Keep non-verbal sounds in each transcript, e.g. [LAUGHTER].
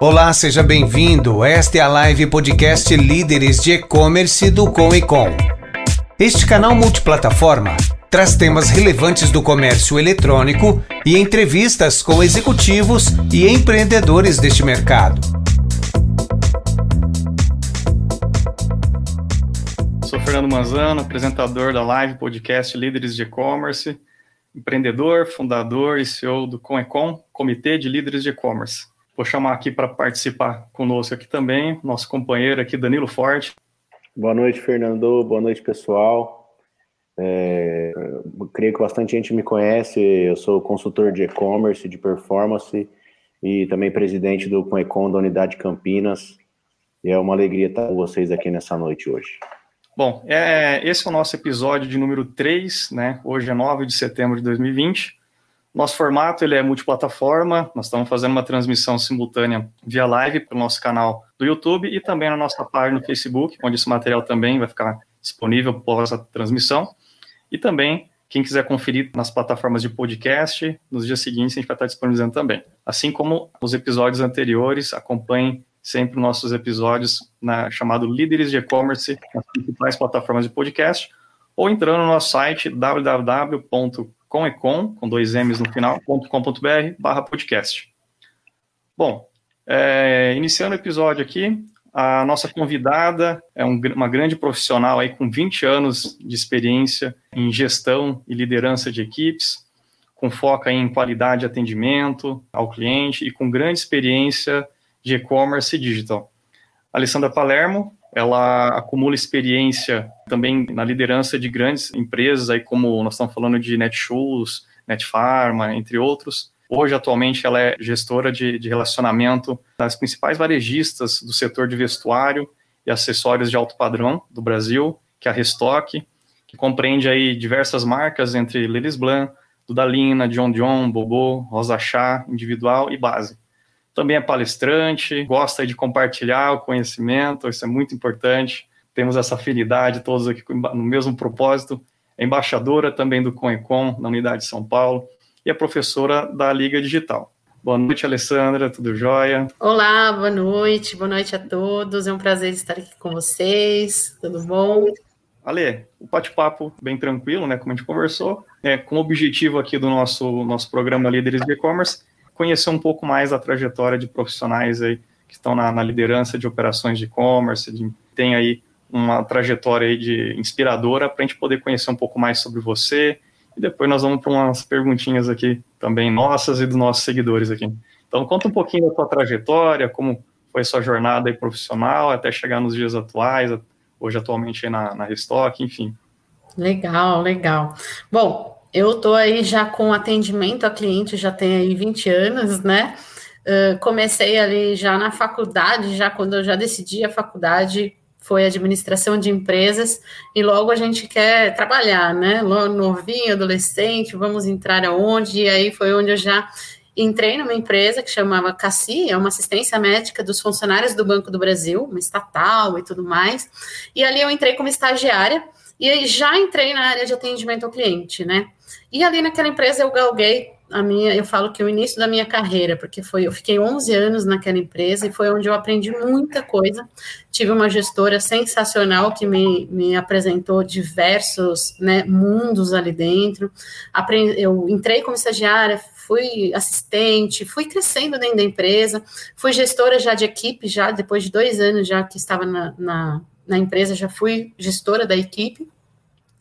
Olá, seja bem-vindo. Esta é a live podcast Líderes de E-Commerce do Com e Com. Este canal multiplataforma traz temas relevantes do comércio eletrônico e entrevistas com executivos e empreendedores deste mercado. Sou Fernando Manzano, apresentador da live podcast Líderes de E-Commerce, empreendedor, fundador e CEO do Comecom, Comitê de Líderes de E-Commerce. Vou chamar aqui para participar conosco aqui também, nosso companheiro aqui, Danilo Forte. Boa noite, Fernando. Boa noite, pessoal. É, creio que bastante gente me conhece. Eu sou consultor de e-commerce, de performance e também presidente do Conecom da Unidade Campinas. E é uma alegria estar com vocês aqui nessa noite hoje. Bom, é, esse é o nosso episódio de número 3, né? Hoje é 9 de setembro de 2020. Nosso formato ele é multiplataforma, nós estamos fazendo uma transmissão simultânea via live para o nosso canal do YouTube e também na nossa página no Facebook, onde esse material também vai ficar disponível após a transmissão. E também, quem quiser conferir nas plataformas de podcast, nos dias seguintes a gente vai estar disponibilizando também. Assim como os episódios anteriores, acompanhem sempre nossos episódios na chamado Líderes de E-Commerce nas principais plataformas de podcast ou entrando no nosso site www comecom, com dois M's no final, .com.br barra podcast. Bom, é, iniciando o episódio aqui, a nossa convidada é um, uma grande profissional aí com 20 anos de experiência em gestão e liderança de equipes, com foco em qualidade de atendimento ao cliente e com grande experiência de e-commerce e digital. Alessandra Palermo ela acumula experiência também na liderança de grandes empresas, aí como nós estamos falando de Netshoes, Netfarma, entre outros. Hoje, atualmente, ela é gestora de, de relacionamento das principais varejistas do setor de vestuário e acessórios de alto padrão do Brasil, que é a Restock, que compreende aí diversas marcas entre Lelis Blanc, Dudalina, John John, Bobo, Rosa Chá, Individual e Base também é palestrante, gosta de compartilhar o conhecimento, isso é muito importante. Temos essa afinidade, todos aqui no mesmo propósito. É embaixadora também do Conecom, na Unidade de São Paulo, e é professora da Liga Digital. Boa noite, Alessandra, tudo jóia? Olá, boa noite, boa noite a todos. É um prazer estar aqui com vocês, tudo bom? Ale, o bate-papo bem tranquilo, né, como a gente conversou, é, com o objetivo aqui do nosso, nosso programa Líderes de E-Commerce conhecer um pouco mais a trajetória de profissionais aí que estão na, na liderança de operações de e-commerce, tem aí uma trajetória aí de inspiradora para a gente poder conhecer um pouco mais sobre você. E depois nós vamos para umas perguntinhas aqui também nossas e dos nossos seguidores aqui. Então conta um pouquinho da tua trajetória, como foi sua jornada aí profissional até chegar nos dias atuais, hoje atualmente na, na Restock, enfim. Legal, legal. Bom, eu estou aí já com atendimento a cliente, já tem aí 20 anos, né? Uh, comecei ali já na faculdade, já quando eu já decidi a faculdade, foi administração de empresas, e logo a gente quer trabalhar, né? Novinho, adolescente, vamos entrar aonde? E aí foi onde eu já entrei numa empresa que chamava Cassi, é uma assistência médica dos funcionários do Banco do Brasil, uma estatal e tudo mais. E ali eu entrei como estagiária, e aí já entrei na área de atendimento ao cliente, né? E ali naquela empresa eu galguei a minha, eu falo que o início da minha carreira, porque foi, eu fiquei 11 anos naquela empresa e foi onde eu aprendi muita coisa. Tive uma gestora sensacional que me, me apresentou diversos né, mundos ali dentro. Aprendi, eu entrei como estagiária, fui assistente, fui crescendo dentro da empresa, fui gestora já de equipe, já depois de dois anos já que estava na, na, na empresa, já fui gestora da equipe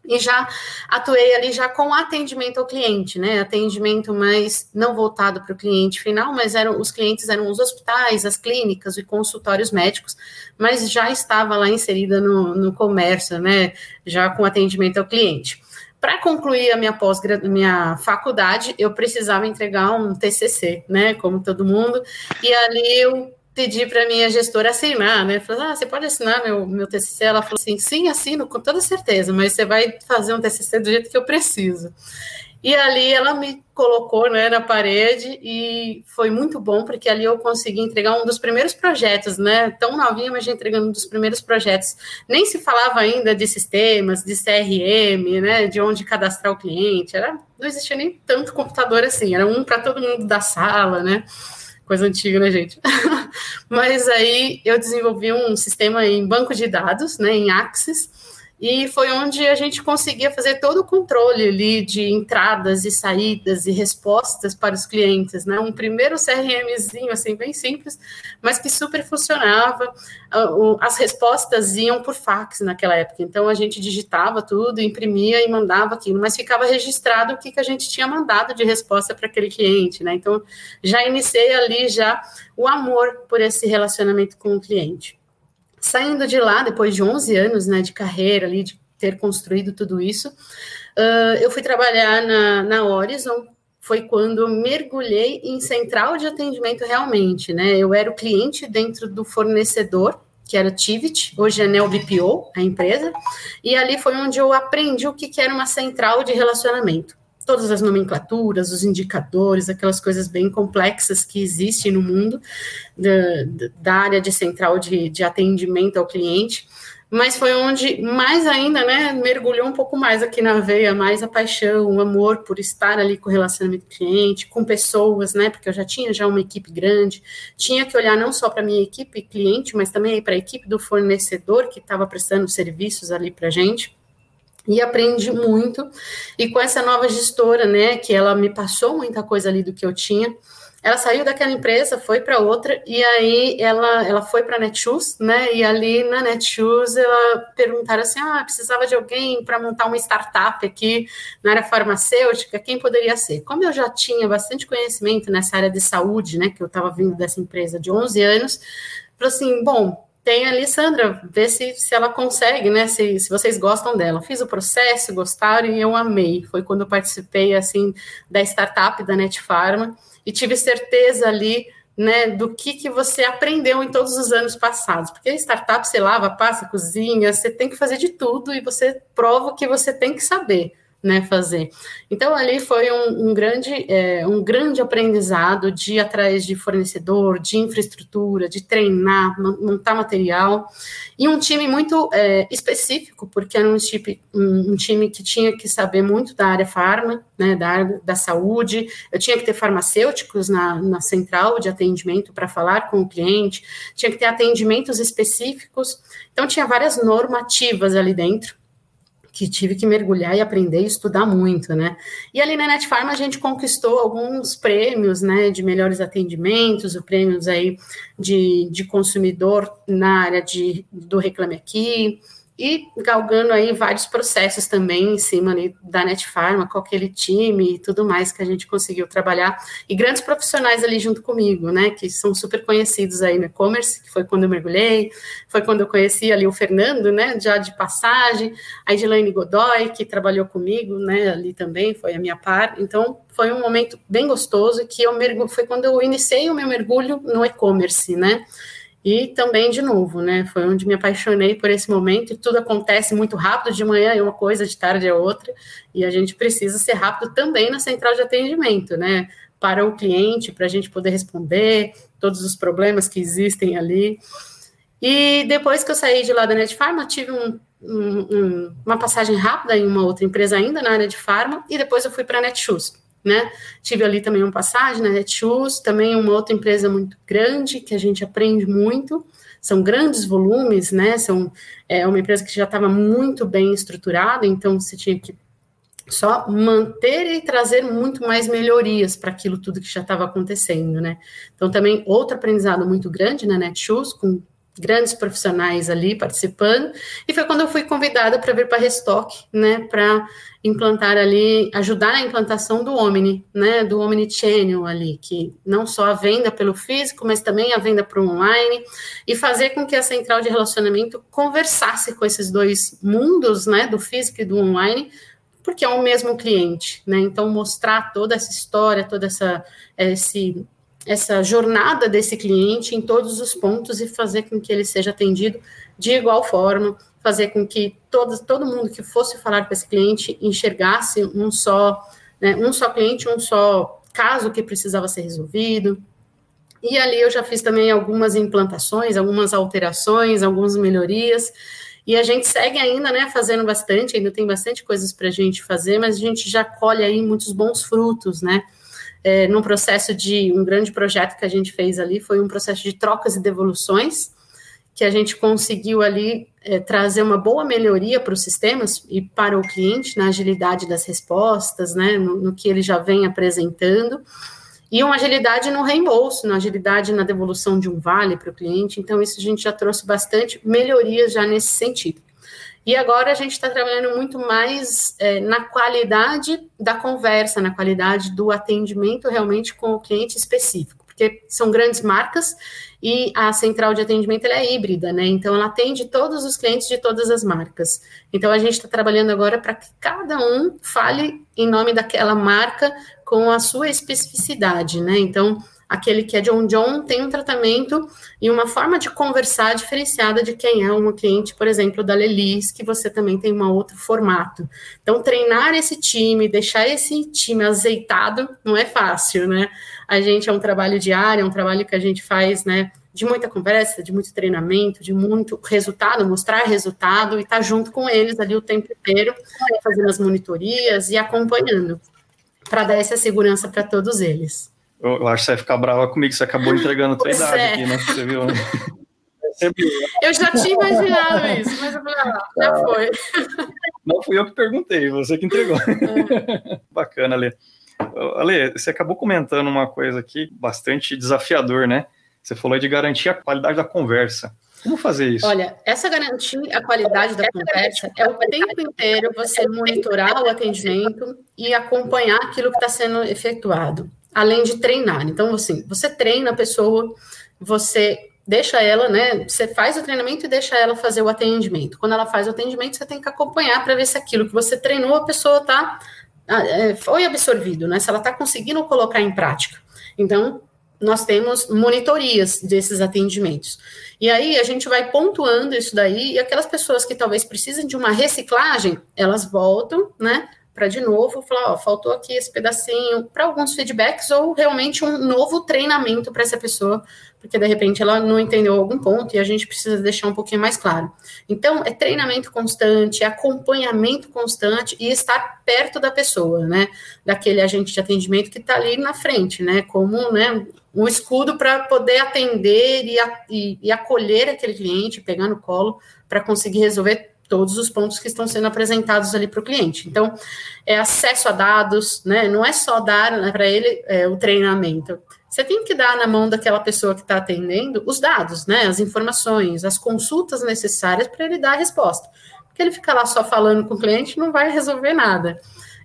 e já atuei ali já com atendimento ao cliente, né? Atendimento mais não voltado para o cliente final, mas eram os clientes eram os hospitais, as clínicas e consultórios médicos, mas já estava lá inserida no, no comércio, né? Já com atendimento ao cliente. Para concluir a minha pós minha faculdade, eu precisava entregar um TCC, né? Como todo mundo, e ali eu pedi para minha gestora assinar, né? Falei, ah, você pode assinar meu, meu TCC? Ela falou assim, sim, assino com toda certeza, mas você vai fazer um TCC do jeito que eu preciso. E ali ela me colocou né, na parede e foi muito bom, porque ali eu consegui entregar um dos primeiros projetos, né? Tão novinha, mas já entregando um dos primeiros projetos. Nem se falava ainda de sistemas, de CRM, né? De onde cadastrar o cliente. Era, não existia nem tanto computador assim, era um para todo mundo da sala, né? Coisa antiga, né, gente? [LAUGHS] Mas aí eu desenvolvi um sistema em banco de dados, né, em Axis, e foi onde a gente conseguia fazer todo o controle ali de entradas e saídas e respostas para os clientes, né? Um primeiro CRMzinho assim bem simples, mas que super funcionava. As respostas iam por fax naquela época, então a gente digitava tudo, imprimia e mandava aquilo, mas ficava registrado o que, que a gente tinha mandado de resposta para aquele cliente, né? Então já iniciei ali já o amor por esse relacionamento com o cliente. Saindo de lá, depois de 11 anos né, de carreira ali, de ter construído tudo isso, uh, eu fui trabalhar na, na Horizon, foi quando eu mergulhei em central de atendimento realmente, né? Eu era o cliente dentro do fornecedor, que era Tivit, hoje é NeoBPO, a empresa, e ali foi onde eu aprendi o que era uma central de relacionamento todas as nomenclaturas, os indicadores, aquelas coisas bem complexas que existem no mundo da, da área de central de, de atendimento ao cliente. Mas foi onde mais ainda, né, mergulhou um pouco mais aqui na veia, mais a paixão, o amor por estar ali com o relacionamento cliente, com pessoas, né, porque eu já tinha já uma equipe grande, tinha que olhar não só para minha equipe cliente, mas também para a equipe do fornecedor que estava prestando serviços ali para gente e aprendi muito. E com essa nova gestora, né, que ela me passou muita coisa ali do que eu tinha, ela saiu daquela empresa, foi para outra, e aí ela, ela foi para a Netshoes, né? E ali na Netshoes ela perguntaram assim: ah, precisava de alguém para montar uma startup aqui na área farmacêutica, quem poderia ser? Como eu já tinha bastante conhecimento nessa área de saúde, né? Que eu estava vindo dessa empresa de 11 anos, falei assim: bom, tem ali, Sandra, vê se, se ela consegue, né? Se, se vocês gostam dela. Fiz o processo, gostaram e eu amei. Foi quando eu participei, assim, da startup da Netfarma e tive certeza ali, né, do que, que você aprendeu em todos os anos passados. Porque startup, você lava, passa, cozinha, você tem que fazer de tudo e você prova que você tem que saber né, fazer. Então ali foi um, um grande é, um grande aprendizado de ir atrás de fornecedor, de infraestrutura, de treinar, montar material e um time muito é, específico porque era um time, um, um, time que tinha que saber muito da área farma, né, da da saúde. Eu tinha que ter farmacêuticos na, na central de atendimento para falar com o cliente, tinha que ter atendimentos específicos. Então tinha várias normativas ali dentro que tive que mergulhar e aprender e estudar muito, né? E ali na Netfarm a gente conquistou alguns prêmios, né, de melhores atendimentos, o prêmios aí de, de consumidor na área de, do Reclame Aqui, e galgando aí vários processos também em cima ali da Netfarma, com aquele time e tudo mais que a gente conseguiu trabalhar, e grandes profissionais ali junto comigo, né, que são super conhecidos aí no e-commerce, que foi quando eu mergulhei, foi quando eu conheci ali o Fernando, né, já de passagem, a Edilane Godoy, que trabalhou comigo, né, ali também, foi a minha par, então foi um momento bem gostoso, que eu mergulho, foi quando eu iniciei o meu mergulho no e-commerce, né, e também, de novo, né, foi onde me apaixonei por esse momento, e tudo acontece muito rápido, de manhã é uma coisa, de tarde é outra, e a gente precisa ser rápido também na central de atendimento, né, para o cliente, para a gente poder responder todos os problemas que existem ali. E depois que eu saí de lá da Netfarma, tive um, um, uma passagem rápida em uma outra empresa ainda na área de farma, e depois eu fui para a Netshoes né? Tive ali também uma passagem na Netshoes, também uma outra empresa muito grande que a gente aprende muito. São grandes volumes, né? São é uma empresa que já estava muito bem estruturada, então você tinha que só manter e trazer muito mais melhorias para aquilo tudo que já estava acontecendo, né? Então também outro aprendizado muito grande na Netshoes com grandes profissionais ali participando, e foi quando eu fui convidada para vir para a Restock, né, para implantar ali, ajudar na implantação do Omni, né, do Omni Channel ali, que não só a venda pelo físico, mas também a venda para o online, e fazer com que a central de relacionamento conversasse com esses dois mundos, né, do físico e do online, porque é o mesmo cliente, né, então mostrar toda essa história, toda essa, esse essa jornada desse cliente em todos os pontos e fazer com que ele seja atendido de igual forma, fazer com que todo, todo mundo que fosse falar com esse cliente enxergasse um só, né, um só cliente, um só caso que precisava ser resolvido. E ali eu já fiz também algumas implantações, algumas alterações, algumas melhorias. E a gente segue ainda, né, fazendo bastante, ainda tem bastante coisas para a gente fazer, mas a gente já colhe aí muitos bons frutos, né? É, num processo de um grande projeto que a gente fez ali, foi um processo de trocas e devoluções, que a gente conseguiu ali é, trazer uma boa melhoria para os sistemas e para o cliente na agilidade das respostas, né, no, no que ele já vem apresentando, e uma agilidade no reembolso, na agilidade na devolução de um vale para o cliente. Então, isso a gente já trouxe bastante melhorias já nesse sentido. E agora a gente está trabalhando muito mais é, na qualidade da conversa, na qualidade do atendimento realmente com o cliente específico, porque são grandes marcas e a central de atendimento é híbrida, né? Então ela atende todos os clientes de todas as marcas. Então a gente está trabalhando agora para que cada um fale em nome daquela marca com a sua especificidade, né? Então aquele que é John John tem um tratamento e uma forma de conversar diferenciada de quem é um cliente, por exemplo, da Lelis, que você também tem um outro formato. Então, treinar esse time, deixar esse time azeitado, não é fácil, né? A gente é um trabalho diário, é um trabalho que a gente faz, né? De muita conversa, de muito treinamento, de muito resultado, mostrar resultado e estar tá junto com eles ali o tempo inteiro, fazendo as monitorias e acompanhando, para dar essa segurança para todos eles. Eu acho que você vai ficar brava comigo, você acabou entregando a tua pois idade é. aqui, né? Você viu, né? Eu já tinha imaginado isso, mas eu falei, ah, já ah. foi. Não fui eu que perguntei, você que entregou. [LAUGHS] É. Bacana, Ale. Ale, você acabou comentando uma coisa aqui bastante desafiador, né? Você falou de garantir a qualidade da conversa. Como fazer isso? Olha, essa garantir a qualidade da conversa é o tempo inteiro você monitorar o atendimento e acompanhar aquilo que está sendo efetuado além de treinar. Então, assim, você treina a pessoa, você deixa ela, né? Você faz o treinamento e deixa ela fazer o atendimento. Quando ela faz o atendimento, você tem que acompanhar para ver se aquilo que você treinou, a pessoa tá é, foi absorvido, né? Se ela está conseguindo colocar em prática. Então, nós temos monitorias desses atendimentos. E aí a gente vai pontuando isso daí, e aquelas pessoas que talvez precisem de uma reciclagem, elas voltam, né? Para de novo falar, ó, faltou aqui esse pedacinho para alguns feedbacks ou realmente um novo treinamento para essa pessoa, porque de repente ela não entendeu algum ponto e a gente precisa deixar um pouquinho mais claro. Então, é treinamento constante, é acompanhamento constante e estar perto da pessoa, né? Daquele agente de atendimento que está ali na frente, né? Como, né? Um escudo para poder atender e, e, e acolher aquele cliente, pegar no colo para conseguir resolver todos os pontos que estão sendo apresentados ali para o cliente. Então, é acesso a dados, né? Não é só dar né, para ele é, o treinamento. Você tem que dar na mão daquela pessoa que está atendendo os dados, né? As informações, as consultas necessárias para ele dar a resposta. Porque ele ficar lá só falando com o cliente não vai resolver nada.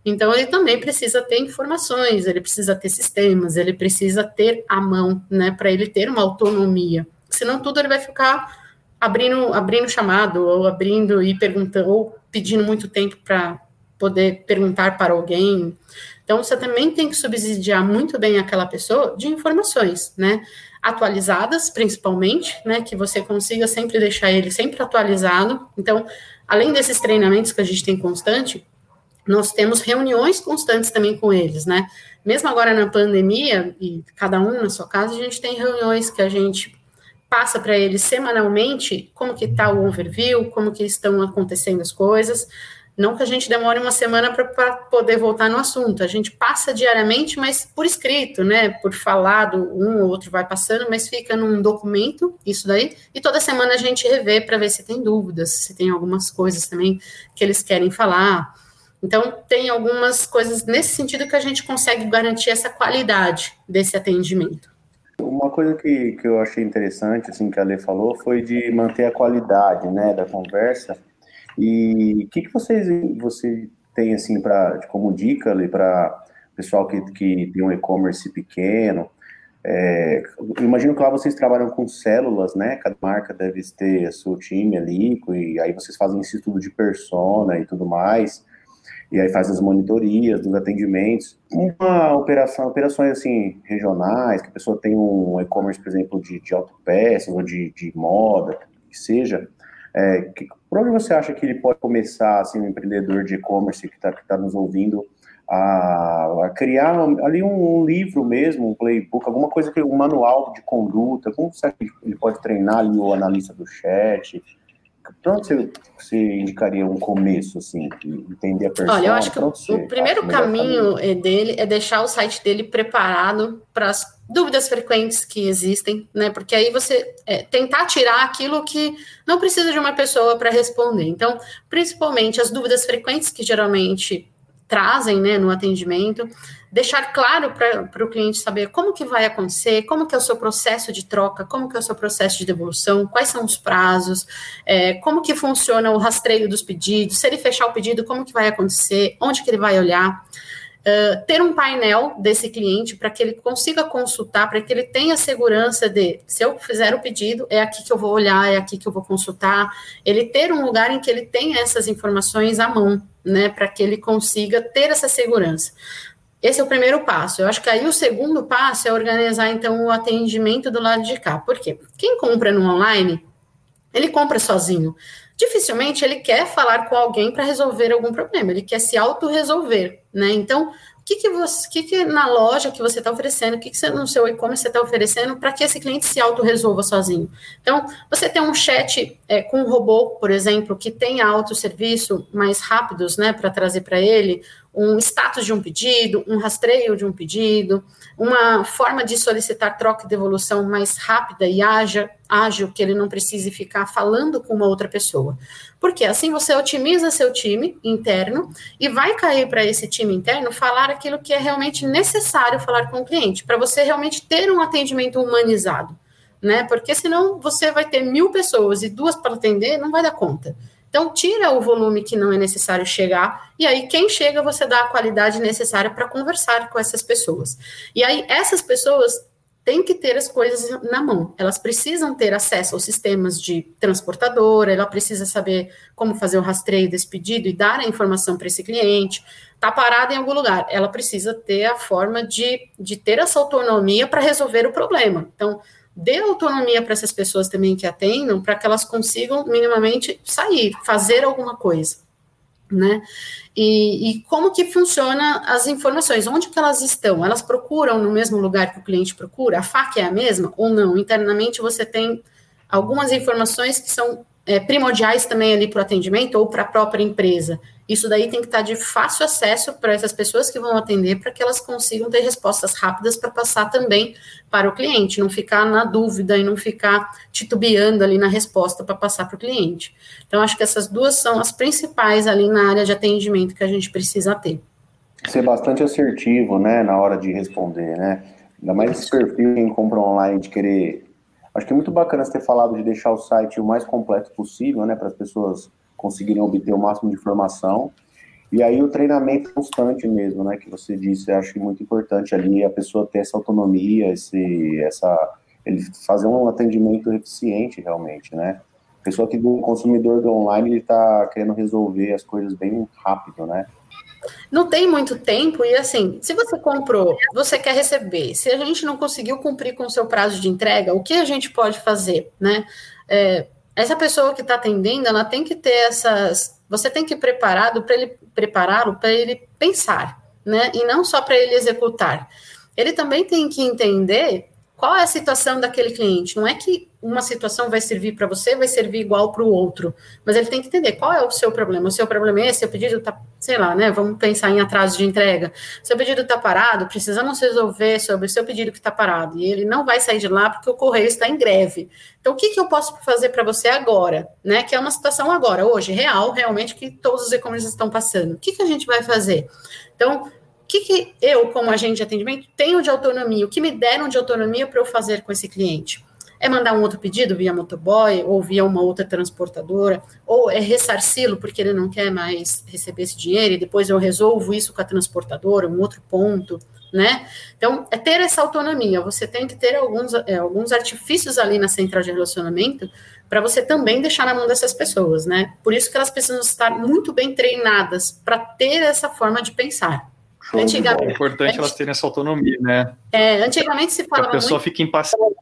Então, ele também precisa ter informações, ele precisa ter sistemas, ele precisa ter a mão, né? Para ele ter uma autonomia. Senão, tudo ele vai ficar abrindo, abrindo chamado, ou abrindo e perguntando, ou pedindo muito tempo para poder perguntar para alguém. Então, você também tem que subsidiar muito bem aquela pessoa de informações, né? Atualizadas, principalmente, né? Que você consiga sempre deixar ele sempre atualizado. Então, além desses treinamentos que a gente tem constante, nós temos reuniões constantes também com eles, né? Mesmo agora na pandemia, e cada um na sua casa, a gente tem reuniões que a gente passa para eles semanalmente como que está o overview, como que estão acontecendo as coisas. Não que a gente demore uma semana para poder voltar no assunto. A gente passa diariamente, mas por escrito, né? Por falado, um ou outro vai passando, mas fica num documento, isso daí. E toda semana a gente revê para ver se tem dúvidas, se tem algumas coisas também que eles querem falar. Então, tem algumas coisas nesse sentido que a gente consegue garantir essa qualidade desse atendimento. Uma coisa que, que eu achei interessante, assim, que a Lê falou, foi de manter a qualidade, né, da conversa. E o que, que vocês você tem, assim, para como dica, Lê, para pessoal que, que tem um e-commerce pequeno? É, imagino que lá vocês trabalham com células, né? Cada marca deve ter seu time ali, e aí vocês fazem esse estudo de persona e tudo mais e aí faz as monitorias dos atendimentos. Uma operação, operações assim, regionais, que a pessoa tem um e-commerce, por exemplo, de, de autopeças ou de, de moda, que seja, é, que, por onde você acha que ele pode começar, assim, um empreendedor de e-commerce que está que tá nos ouvindo, a, a criar ali um, um, livro mesmo, um playbook, alguma coisa um manual de conduta, como você acha que ele pode treinar ali o analista do chat, Para onde você, você, indicaria um começo, assim, entender a persona? Olha, eu acho que o, o primeiro caminho, caminho dele é deixar o site dele preparado para as dúvidas frequentes que existem, né? Porque aí você é, tentar tirar aquilo que não precisa de uma pessoa para responder. Então, principalmente as dúvidas frequentes que geralmente trazem né, no atendimento, deixar claro para o cliente saber como que vai acontecer, como que é o seu processo de troca, como que é o seu processo de devolução, quais são os prazos, é, como que funciona o rastreio dos pedidos, se ele fechar o pedido, como que vai acontecer, onde que ele vai olhar. Uh, ter um painel desse cliente para que ele consiga consultar, para que ele tenha segurança de se eu fizer o pedido, é aqui que eu vou olhar, é aqui que eu vou consultar. Ele ter um lugar em que ele tenha essas informações à mão, né, para que ele consiga ter essa segurança. Esse é o primeiro passo. Eu acho que aí o segundo passo é organizar, então, o atendimento do lado de cá. Por quê? Quem compra no online, ele compra sozinho. Dificilmente ele quer falar com alguém para resolver algum problema, ele quer se auto-resolver, né? Então, o que, que, você, que, que na loja que você está oferecendo, o que, que você, no seu e-commerce você está oferecendo para que esse cliente se auto-resolva sozinho? Então, você tem um chat é, com um robô, por exemplo, que tem autosserviço mais rápidos, né, para trazer para ele um status de um pedido, um rastreio de um pedido, uma forma de solicitar troca e devolução mais rápida e ágil, ágil, que ele não precise ficar falando com uma outra pessoa. Porque assim você otimiza seu time interno e vai cair para esse time interno falar aquilo que é realmente necessário falar com o cliente, para você realmente ter um atendimento humanizado. Né? Porque senão você vai ter mil pessoas e duas para atender, não vai dar conta. Então, tira o volume que não é necessário chegar, e aí, quem chega, você dá a qualidade necessária para conversar com essas pessoas. E aí, essas pessoas têm que ter as coisas na mão. Elas precisam ter acesso aos sistemas de transportadora, ela precisa saber como fazer o rastreio desse pedido e dar a informação para esse cliente. Está parada em algum lugar, ela precisa ter a forma de, de ter essa autonomia para resolver o problema. Então, dê autonomia para essas pessoas também que atendam, para que elas consigam minimamente sair, fazer alguma coisa, né? E, e, como que funciona as informações? Onde que elas estão? Elas procuram no mesmo lugar que o cliente procura? A faca é a mesma ou não? Internamente você tem algumas informações que são é, primordiais também ali para o atendimento ou para a própria empresa. Isso daí tem que estar de fácil acesso para essas pessoas que vão atender, para que elas consigam ter respostas rápidas para passar também para o cliente, não ficar na dúvida e não ficar titubeando ali na resposta para passar para o cliente. Então, acho que essas duas são as principais ali na área de atendimento que a gente precisa ter. Ser bastante assertivo, né, na hora de responder, né? Ainda mais esse perfil quem compra online de querer. Acho que é muito bacana você ter falado de deixar o site o mais completo possível, né, para as pessoas conseguirem obter o máximo de informação. E aí o treinamento constante mesmo, né, que você disse, eu acho muito importante ali a pessoa ter essa autonomia, esse, essa, ele fazer um atendimento eficiente realmente, né. A pessoa que do consumidor do online ele está querendo resolver as coisas bem rápido, né. Não tem muito tempo e assim, se você comprou, você quer receber. Se a gente não conseguiu cumprir com o seu prazo de entrega, o que a gente pode fazer, né? É, essa pessoa que está atendendo, ela tem que ter essas. Você tem que preparado para ele prepará-lo para ele pensar, né? E não só para ele executar. Ele também tem que entender qual é a situação daquele cliente. Não é que uma situação vai servir para você, vai servir igual para o outro, mas ele tem que entender qual é o seu problema. O seu problema é esse, seu pedido está, sei lá, né? Vamos pensar em atraso de entrega. Seu pedido está parado, precisamos resolver sobre o seu pedido que está parado. E ele não vai sair de lá porque o correio está em greve. Então, o que, que eu posso fazer para você agora, né? Que é uma situação agora, hoje, real, realmente, que todos os e-commerce estão passando. O que, que a gente vai fazer? Então, que, que eu, como agente de atendimento, tenho de autonomia? O que me deram de autonomia para eu fazer com esse cliente? É mandar um outro pedido via motoboy ou via uma outra transportadora, ou é ressarci-lo porque ele não quer mais receber esse dinheiro e depois eu resolvo isso com a transportadora, um outro ponto, né? Então, é ter essa autonomia. Você tem que ter alguns, é, alguns artifícios ali na central de relacionamento para você também deixar na mão dessas pessoas, né? Por isso que elas precisam estar muito bem treinadas para ter essa forma de pensar. Antigamente, é importante elas terem essa autonomia, né? É, antigamente se falava. a pessoa muito... fica impaciente.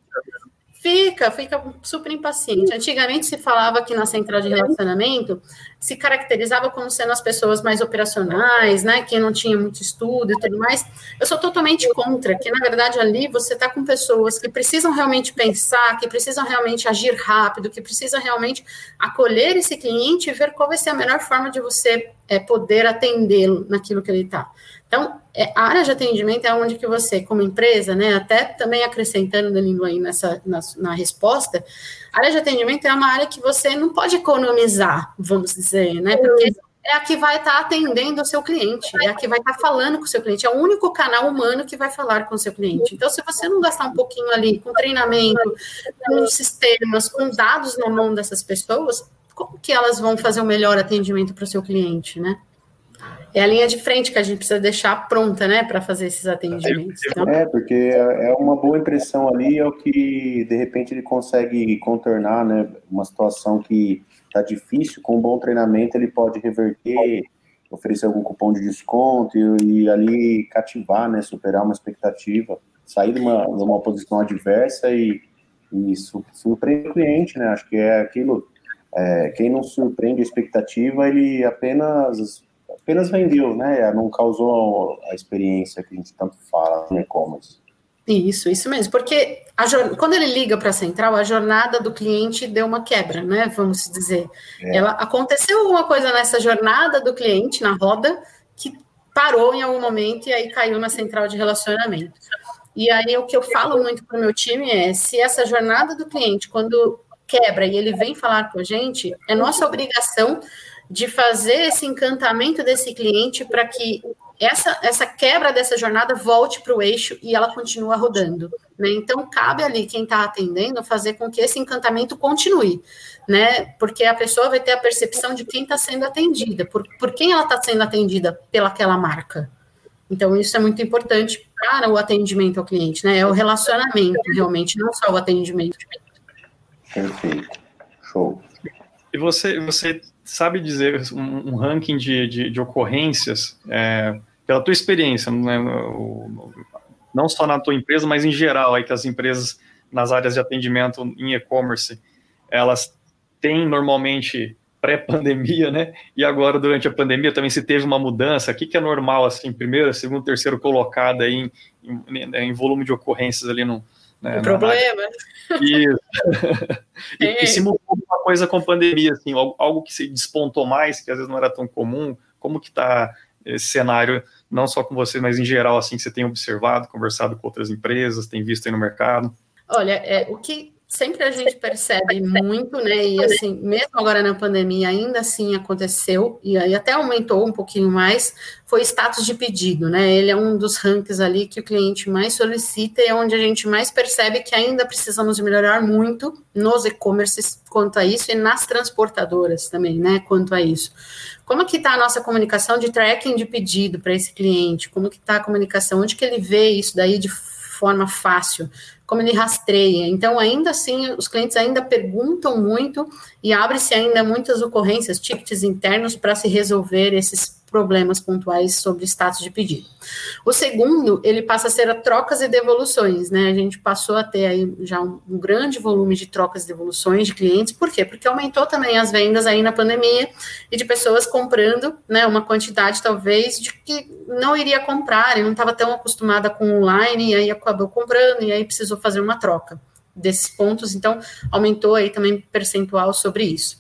Fica, fica super impaciente. Antigamente se falava que na central de relacionamento se caracterizava como sendo as pessoas mais operacionais, né? Que não tinha muito estudo e tudo mais. Eu sou totalmente contra, que na verdade ali você está com pessoas que precisam realmente pensar, que precisam realmente agir rápido, que precisam realmente acolher esse cliente e ver qual vai ser a melhor forma de você é, poder atendê-lo naquilo que ele está. Então, é, a área de atendimento é onde que você, como empresa, né, até também acrescentando Danilo aí nessa, na, na, resposta, a área de atendimento é uma área que você não pode economizar, vamos dizer, né, porque é a que vai estar tá atendendo o seu cliente, é a que vai estar tá falando com o seu cliente, é o único canal humano que vai falar com o seu cliente. Então, se você não gastar um pouquinho ali com treinamento, com sistemas, com dados na mão dessas pessoas, como que elas vão fazer o melhor atendimento para o seu cliente, né? É a linha de frente que a gente precisa deixar pronta, né, para fazer esses atendimentos. Então... É, porque é uma boa impressão ali, é o que de repente ele consegue contornar, né, uma situação que está difícil, com um bom treinamento ele pode reverter, oferecer algum cupom de desconto e, e ali cativar, né, superar uma expectativa, sair de uma, de uma posição adversa e, e surpreender o cliente, né, acho que é aquilo, é, quem não surpreende a expectativa, ele apenas apenas vendeu, né? Não causou a experiência que a gente tanto fala no e-commerce. Isso, isso mesmo, porque a, quando ele liga para a central, a jornada do cliente deu uma quebra, né? Vamos dizer. É. Ela aconteceu alguma coisa nessa jornada do cliente na roda que parou em algum momento e aí caiu na central de relacionamento. E aí o que eu falo muito para o meu time é se essa jornada do cliente, quando quebra e ele vem falar com a gente, é nossa obrigação de fazer esse encantamento desse cliente para que essa, essa quebra dessa jornada volte para o eixo e ela continua rodando. Né? Então, cabe ali quem está atendendo fazer com que esse encantamento continue, né? Porque a pessoa vai ter a percepção de quem está sendo atendida, por, por quem ela está sendo atendida pelaquela marca. Então, isso é muito importante para o atendimento ao cliente, né? É o relacionamento, realmente, não só o atendimento. Perfeito. Show. E você, você sabe dizer um, um ranking de, de, de ocorrências, é, pela tua experiência, né, o, não só na tua empresa, mas em geral, aí que as empresas nas áreas de atendimento em e-commerce, elas têm normalmente pré-pandemia, né? E agora durante a pandemia também se teve uma mudança. O que, que é normal assim, primeiro, segundo, terceiro colocado aí em, em, em volume de ocorrências ali no, né, o problema. Isso. [LAUGHS] e, é. e, se mudou uma coisa com a pandemia, assim, algo que se despontou mais, que às vezes não era tão comum, como que está esse cenário, não só com você, mas em geral, assim, que você tem observado, conversado com outras empresas, tem visto aí no mercado? Olha, é, o que sempre a gente percebe muito, né? E assim, mesmo agora na pandemia, ainda assim aconteceu, e aí até aumentou um pouquinho mais, foi status de pedido, né? Ele é um dos rankings ali que o cliente mais solicita e é onde a gente mais percebe que ainda precisamos melhorar muito nos e-commerces quanto a isso e nas transportadoras também, né? Quanto a isso. Como que está a nossa comunicação de tracking de pedido para esse cliente? Como que está a comunicação? Onde que ele vê isso daí de forma fácil? como ele rastreia. Então, ainda assim, os clientes ainda perguntam muito e abre-se ainda muitas ocorrências, tickets internos para se resolver esses problemas pontuais sobre status de pedido. O segundo, ele passa a ser a trocas e devoluções, né? A gente passou a ter aí já um, um, grande volume de trocas e devoluções de clientes, por quê? Porque aumentou também as vendas aí na pandemia e de pessoas comprando, né, uma quantidade talvez de que não iria comprar e não estava tão acostumada com online e aí acabou comprando e aí precisou fazer uma troca desses pontos, então aumentou aí também percentual sobre isso.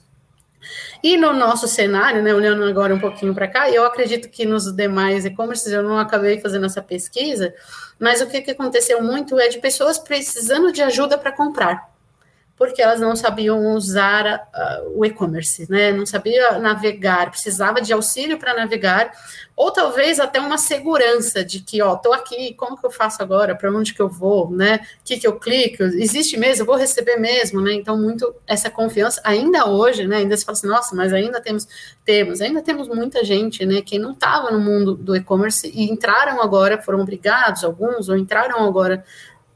E no nosso cenário, né, olhando agora um pouquinho para cá, eu acredito que nos demais e-commerces eu não acabei fazendo essa pesquisa, mas o que, que aconteceu muito é de pessoas precisando de ajuda para comprar porque elas não sabiam usar o e-commerce, né? Não sabia navegar, precisava de auxílio para navegar, ou talvez até uma segurança de que, ó, tô aqui, como que eu faço agora? Para onde que eu vou, né? O que que eu clico? Existe mesmo? Eu vou receber mesmo, né? Então, muito essa confiança, ainda hoje, né? Ainda se fala assim, nossa, mas ainda temos, temos, ainda temos muita gente, né? Que não estava no mundo do e-commerce e entraram agora, foram obrigados, alguns, ou entraram agora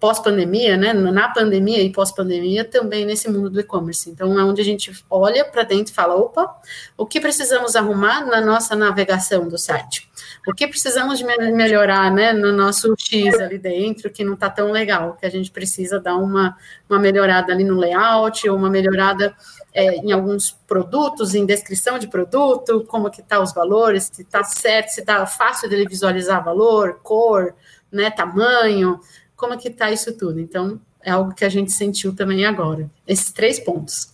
pós-pandemia, né? Na pandemia e pós-pandemia, também nesse mundo do e-commerce. Então, é onde a gente olha para dentro e fala: opa, o que precisamos arrumar na nossa navegação do site? O que precisamos de melhorar, né, no nosso X ali dentro, que não está tão legal, que a gente precisa dar uma, uma melhorada ali no layout, ou uma melhorada é, em alguns produtos, em descrição de produto, como que tá os valores, se está certo, se está fácil dele visualizar valor, cor, né, tamanho, como que está isso tudo. Então, é algo que a gente sentiu também agora, esses três pontos.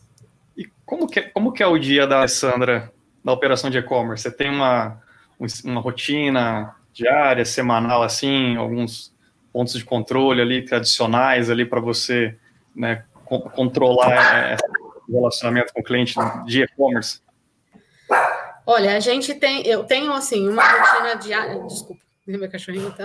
E como que, como que é o dia da Alessandra na operação de e-commerce? Você tem uma uma rotina diária, semanal, assim, alguns pontos de controle ali tradicionais ali para você né, controlar o relacionamento com o cliente de e-commerce? Olha, a gente tem, eu tenho assim uma rotina diária. Desculpa, meu cachorrinho tá.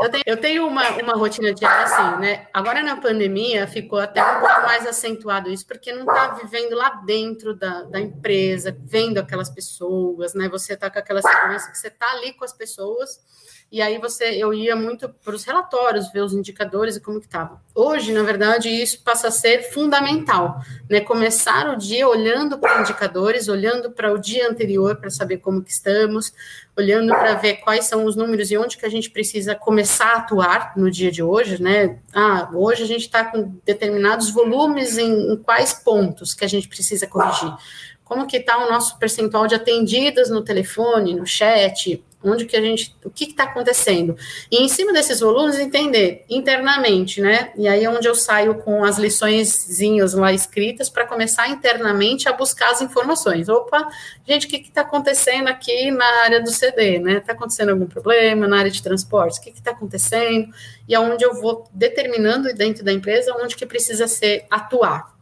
Eu, tenho, eu tenho, uma, uma rotina diária assim, né? Agora na pandemia ficou até um pouco mais acentuado isso, porque não está vivendo lá dentro da, da empresa, vendo aquelas pessoas, né? Você está com aquela segurança que você está ali com as pessoas e aí você, eu ia muito para os relatórios, ver os indicadores e como que estava. Hoje, na verdade, isso passa a ser fundamental, né? Começar o dia olhando para indicadores, olhando para o dia anterior para saber como que estamos, olhando para ver quais são os números e onde que a gente precisa começar a atuar no dia de hoje, né? Ah, hoje a gente está com determinados volumes em, em quais pontos que a gente precisa corrigir como que está o nosso percentual de atendidas no telefone, no chat, onde que a gente, o que está acontecendo. E em cima desses volumes, entender internamente, né? E aí é onde eu saio com as liçõezinhas lá escritas para começar internamente a buscar as informações. Opa, gente, o que está acontecendo aqui na área do CD, né? Está acontecendo algum problema na área de transportes? O que está acontecendo? E aonde é eu vou determinando dentro da empresa onde que precisa ser atuar.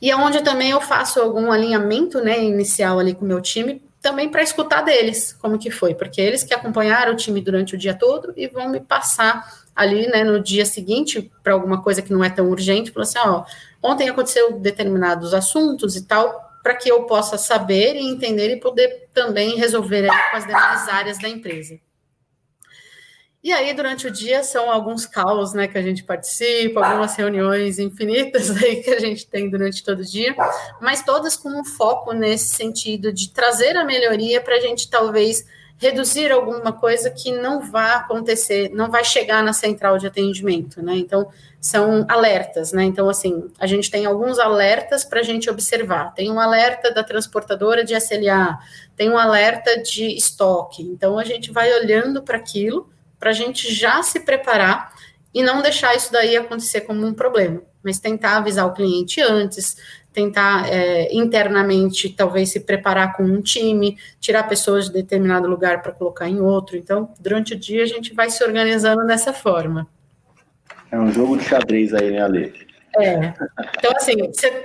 E aonde também eu faço algum alinhamento, né, inicial ali com o meu time, também para escutar deles como que foi, porque eles que acompanharam o time durante o dia todo e vão me passar ali, né, no dia seguinte para alguma coisa que não é tão urgente, falar assim, ó, ontem aconteceu determinados assuntos e tal, para que eu possa saber e entender e poder também resolver com as demais áreas da empresa. E aí, durante o dia, são alguns caos né, que a gente participa, algumas reuniões infinitas [LAUGHS] aí que a gente tem durante todo o dia, mas todas com um foco nesse sentido de trazer a melhoria para a gente talvez reduzir alguma coisa que não vai acontecer, não vai chegar na central de atendimento, né? Então, são alertas, né? Então, assim, a gente tem alguns alertas para a gente observar. Tem um alerta da transportadora de SLA, tem um alerta de estoque. Então, a gente vai olhando para aquilo para a gente já se preparar e não deixar isso daí acontecer como um problema, mas tentar avisar o cliente antes, tentar é, internamente talvez se preparar com um time, tirar pessoas de determinado lugar para colocar em outro. Então, durante o dia a gente vai se organizando dessa forma. É um jogo de xadrez aí, né, Ale? É. Então, assim,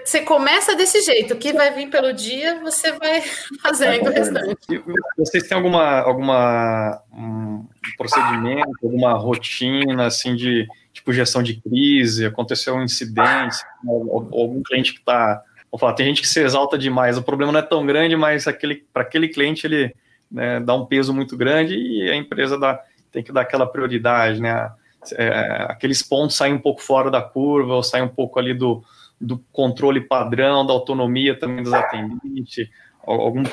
você começa desse jeito, o que vai vir pelo dia, você vai [LAUGHS] fazendo o restante. Vocês têm alguma, alguma um procedimento, alguma rotina, assim, de tipo gestão de crise? Aconteceu um incidente, algum cliente que está. Vamos falar, tem gente que se exalta demais, o problema não é tão grande, mas aquele, para aquele cliente ele né, dá um peso muito grande e a empresa dá, tem que dar aquela prioridade, né? É, aqueles pontos saem um pouco fora da curva, ou saem um pouco ali do, do controle padrão, da autonomia também dos atendentes, algum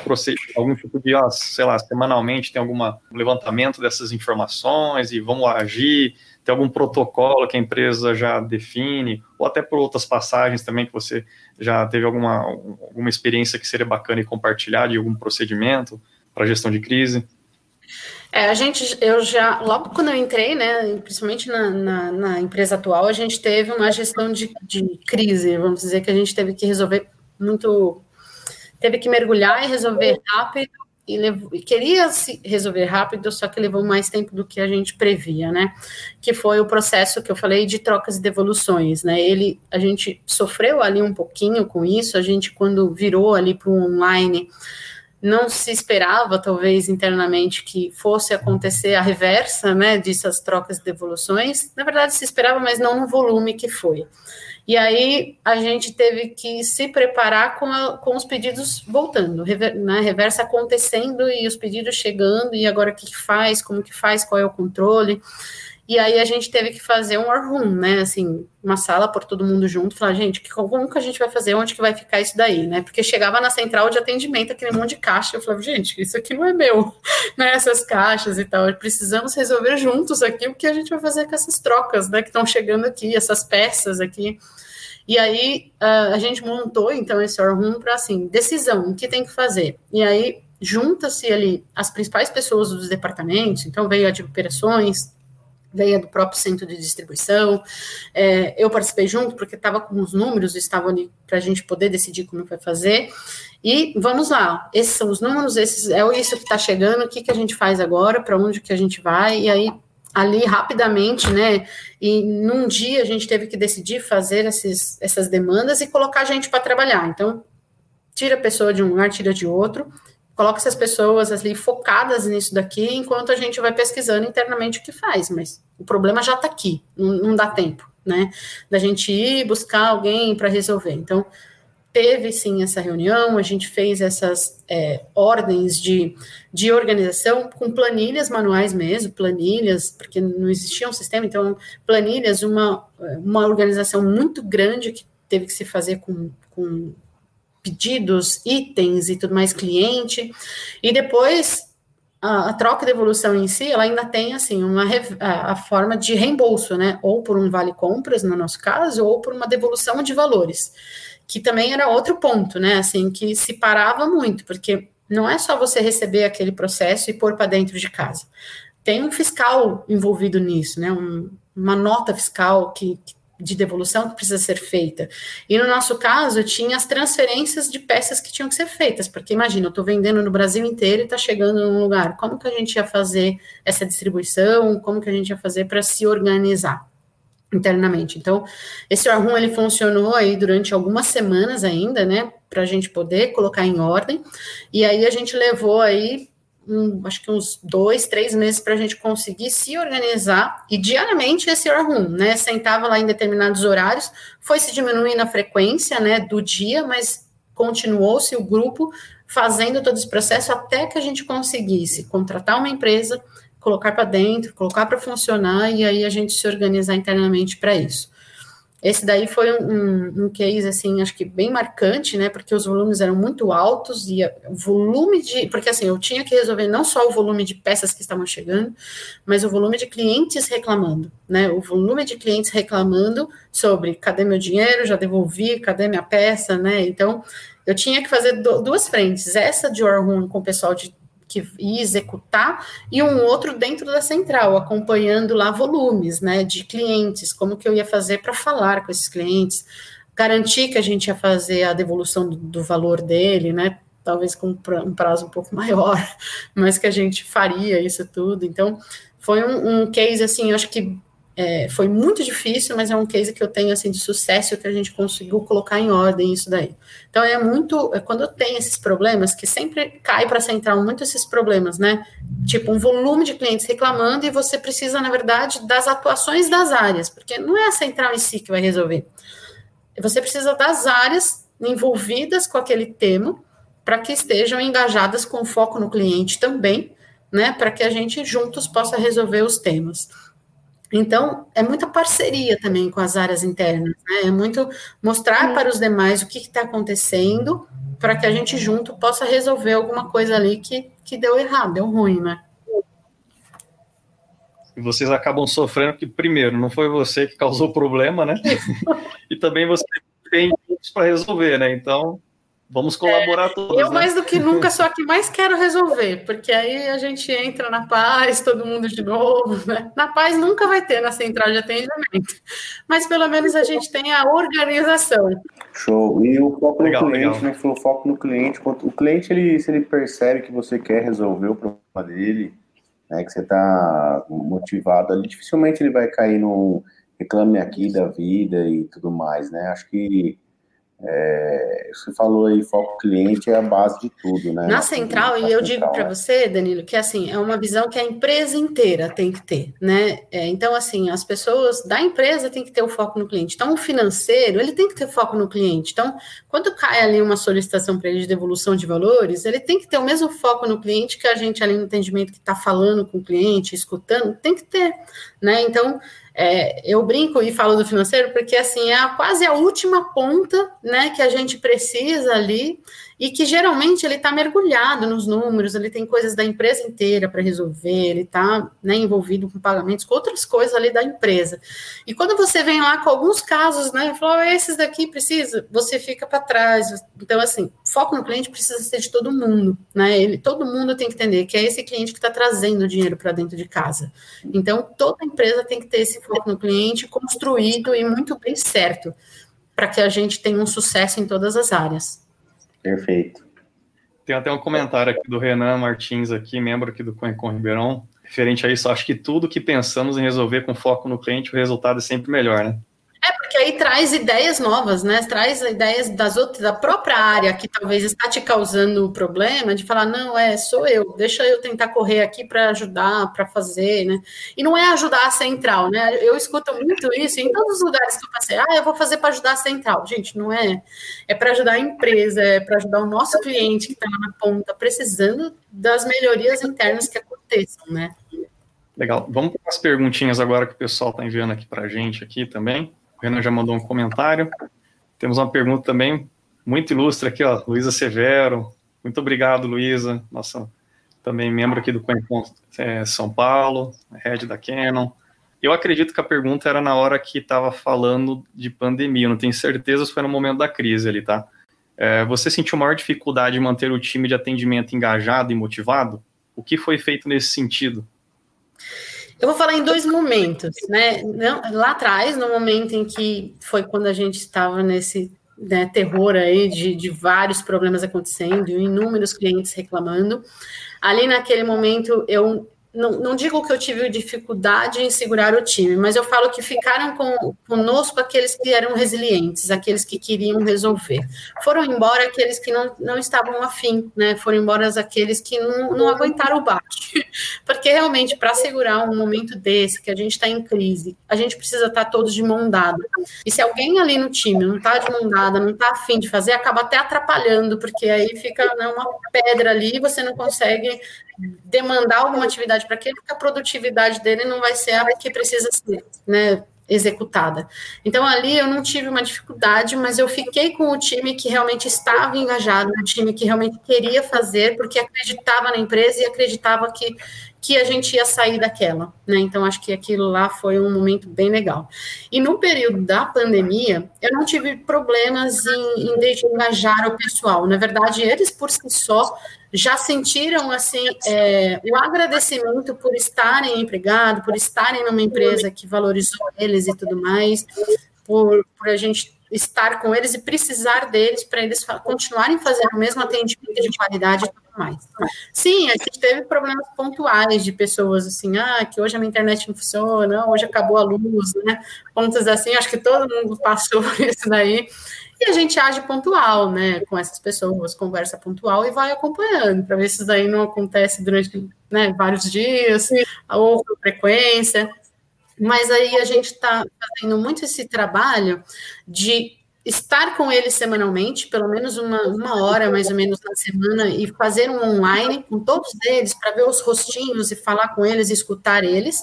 algum tipo de, sei lá, semanalmente tem algum levantamento dessas informações e vamos agir, tem algum protocolo que a empresa já define, ou até por outras passagens também que você já teve alguma, alguma experiência que seria bacana e compartilhar de algum procedimento para gestão de crise? É, a gente, eu já, logo quando eu entrei, né, principalmente na, na, na empresa atual, a gente teve uma gestão de, de, crise, vamos dizer que a gente teve que resolver muito, teve que mergulhar e resolver rápido, e, levou, e queria se resolver rápido, só que levou mais tempo do que a gente previa, né, que foi o processo que eu falei de trocas e devoluções, né, ele, a gente sofreu ali um pouquinho com isso, a gente quando virou ali para o online, não se esperava, talvez internamente, que fosse acontecer a reversa, né, dessas trocas e devoluções. Na verdade, se esperava, mas não no volume que foi. E aí a gente teve que se preparar com, a, com os pedidos voltando, rever, né, reversa acontecendo e os pedidos chegando, e agora o que faz, como que faz, qual é o controle. E aí a gente teve que fazer um war room, né? Assim, uma sala por todo mundo junto, falar, gente, como que a gente vai fazer? Onde que vai ficar isso daí, né? Porque chegava na central de atendimento aquele monte de caixa, eu falava, gente, isso aqui não é meu, [LAUGHS] né? Essas caixas e tal. Precisamos resolver juntos aqui o que a gente vai fazer com essas trocas, né? Que estão chegando aqui, essas peças aqui. E aí a gente montou então esse war room para assim, decisão, o que tem que fazer. E aí junta-se ali as principais pessoas dos departamentos, então veio a de operações, veio do próprio centro de distribuição. É, eu participei junto porque estava com os números, estavam ali para a gente poder decidir como vai fazer. E vamos lá, esses são os números, esses é isso que está chegando, o que, que a gente faz agora, para onde que a gente vai, e aí ali rapidamente, né? E num dia a gente teve que decidir fazer esses, essas demandas e colocar a gente para trabalhar. Então, tira a pessoa de um lugar, tira de outro, coloca essas pessoas ali focadas nisso daqui, enquanto a gente vai pesquisando internamente o que faz, mas o problema já está aqui, não, não, dá tempo, né? Da gente ir buscar alguém para resolver. Então, teve sim essa reunião, a gente fez essas é, ordens de, de organização com planilhas manuais mesmo, planilhas, porque não existia um sistema, então, planilhas, uma, uma organização muito grande que teve que se fazer com, com pedidos, itens e tudo mais, cliente, e depois a, a, troca de evolução em si, ela ainda tem, assim, uma, a, a, forma de reembolso, né, ou por um vale compras, no nosso caso, ou por uma devolução de valores, que também era outro ponto, né, assim, que se parava muito, porque não é só você receber aquele processo e pôr para dentro de casa, tem um fiscal envolvido nisso, né, um, uma nota fiscal que, que de devolução que precisa ser feita. E no nosso caso, tinha as transferências de peças que tinham que ser feitas, porque imagina, eu estou vendendo no Brasil inteiro e está chegando num lugar. Como que a gente ia fazer essa distribuição? Como que a gente ia fazer para se organizar? internamente. Então, esse Arrum ele funcionou aí durante algumas semanas ainda, né, para a gente poder colocar em ordem. E aí a gente levou aí um, acho que uns dois, três meses para a gente conseguir se organizar e diariamente esse war room, né? Sentava lá em determinados horários, foi se diminuindo a frequência, né, do dia, mas continuou-se o grupo fazendo todo esse processo até que a gente conseguisse contratar uma empresa, colocar para dentro, colocar para funcionar e aí a gente se organizar internamente para isso. Esse daí foi um, um, case, assim, acho que bem marcante, né, porque os volumes eram muito altos e o volume de, porque assim, eu tinha que resolver não só o volume de peças que estavam chegando, mas o volume de clientes reclamando, né, o volume de clientes reclamando sobre cadê meu dinheiro, já devolvi, cadê minha peça, né, então eu tinha que fazer duas frentes, essa de War com o pessoal de que executar, e um outro dentro da central, acompanhando lá volumes, né, de clientes, como que eu ia fazer para falar com esses clientes, garantir que a gente ia fazer a devolução do, do valor dele, né, talvez com um prazo um pouco [LAUGHS] maior, mas que a gente faria isso tudo, então foi um, um case, assim, eu acho que é, foi muito difícil, mas é um case que eu tenho assim de sucesso que a gente conseguiu colocar em ordem isso daí. Então é muito é quando eu tenho esses problemas que sempre cai para central muito esses problemas, né? Tipo um volume de clientes reclamando e você precisa na verdade das atuações das áreas, porque não é a central em si que vai resolver. Você precisa das áreas envolvidas com aquele tema para que estejam engajadas com foco no cliente também, né? Para que a gente juntos possa resolver os temas. Então, é muita parceria também com as áreas internas, né? É muito mostrar para os demais o que está acontecendo para que a gente junto possa resolver alguma coisa ali que, que deu errado, deu ruim, né? E vocês acabam sofrendo que, primeiro, não foi você que causou o problema, né? [LAUGHS] e também você tem para resolver, né? Então, Vamos colaborar é, todos. Eu, né? mais do que nunca, [LAUGHS] sou a que mais quero resolver, porque aí a gente entra na paz, todo mundo de novo. Né? Na paz nunca vai ter na central de atendimento, mas pelo menos a gente tem a organização. Show. E o foco legal, no cliente, legal. né? O foco no cliente. O cliente, ele, se ele percebe que você quer resolver o problema dele, né, que você está motivado ali, dificilmente ele vai cair no reclame aqui da vida e tudo mais, né? Acho que é, você falou aí, foco cliente é a base de tudo, né? Na central, e eu digo para você, Danilo, que assim, é uma visão que a empresa inteira tem que ter, né? É, então, assim, as pessoas da empresa têm que ter o foco no cliente. Então, o financeiro, ele tem que ter foco no cliente. Então, quando cai ali uma solicitação para ele de devolução de valores, ele tem que ter o mesmo foco no cliente que a gente ali no atendimento que está falando com o cliente, escutando, tem que ter, né? Então, é, eu brinco e falo do financeiro porque assim é quase a última ponta né, que a gente precisa ali e que geralmente ele está mergulhado nos números, ele tem coisas da empresa inteira para resolver, ele está né, envolvido com pagamentos, com outras coisas ali da empresa. E quando você vem lá com alguns casos, né, falou, oh, esses daqui precisa, você fica para trás. Então, assim, foco no cliente precisa ser de todo mundo, né? Ele, todo mundo tem que entender que é esse cliente que está trazendo dinheiro para dentro de casa. Então, toda empresa tem que ter esse foco no cliente construído e muito bem certo, para que a gente tenha um sucesso em todas as áreas. Perfeito. Tem até um comentário aqui do Renan Martins, aqui, membro aqui do Coencon Ribeirão, referente a isso. Acho que tudo que pensamos em resolver com foco no cliente, o resultado é sempre melhor, né? É, porque aí traz ideias novas, né? Traz ideias das outras, da própria área que talvez está te causando o problema, de falar, não, é, sou eu, deixa eu tentar correr aqui para ajudar, para fazer, né? E não é ajudar a central, né? Eu escuto muito isso em todos os lugares que eu passei, ah, eu vou fazer para ajudar a central. Gente, não é. É para ajudar a empresa, é para ajudar o nosso cliente que está na ponta, precisando das melhorias internas que aconteçam, né? Legal. Vamos para as perguntinhas agora que o pessoal está enviando aqui para a gente aqui também. O Renan já mandou um comentário. Temos uma pergunta também muito ilustre aqui, ó, Luísa Severo. Muito obrigado, Luísa, nossa também membro aqui do Coencon é, São Paulo, head da Canon. Eu acredito que a pergunta era na hora que estava falando de pandemia, eu não tenho certeza se foi no momento da crise ali, tá? É, você sentiu maior dificuldade em manter o time de atendimento engajado e motivado? O que foi feito nesse sentido? Eu vou falar em dois momentos, né? Não, lá atrás, no momento em que foi quando a gente estava nesse né, terror aí de, de vários problemas acontecendo, inúmeros clientes reclamando. Ali naquele momento eu não, não, digo que eu tive dificuldade em segurar o time, mas eu falo que ficaram com, conosco aqueles que eram resilientes, aqueles que queriam resolver. Foram embora aqueles que não, não estavam afim, né? Foram embora aqueles que não, não aguentaram o bate. [LAUGHS] Porque realmente, para segurar um momento desse, que a gente está em crise, a gente precisa estar tá todos de mão dada. E se alguém ali no time não está de mão dada, não está afim de fazer, acaba até atrapalhando, porque aí fica né, uma pedra ali e você não consegue demandar alguma atividade para aquele, porque a produtividade dele não vai ser a que precisa ser, né, executada. Então ali eu não tive uma dificuldade, mas eu fiquei com o time que realmente estava engajado, o time que realmente queria fazer, porque acreditava na empresa e acreditava que que a gente ia sair daquela, né? Então acho que aquilo lá foi um momento bem legal. E no período da pandemia, eu não tive problemas em, em engajar o pessoal. Na verdade, eles por si só já sentiram assim é, o agradecimento por estarem empregados, por estarem numa empresa que valorizou eles e tudo mais, por, por a gente estar com eles e precisar deles para eles continuarem fazendo o mesmo atendimento de qualidade e tudo mais. Sim, a gente teve problemas pontuais de pessoas assim, ah, que hoje a minha internet não funciona, hoje acabou a luz, né? Pontos assim, acho que todo mundo passou [LAUGHS] por isso daí. E a gente age pontual, né, com essas pessoas, conversa pontual e vai acompanhando, para ver se isso daí não acontece durante né, vários dias, ou com frequência. Mas aí a gente está fazendo muito esse trabalho de estar com eles semanalmente, pelo menos uma, uma hora mais ou menos na semana, e fazer um online com todos eles para ver os rostinhos e falar com eles, escutar eles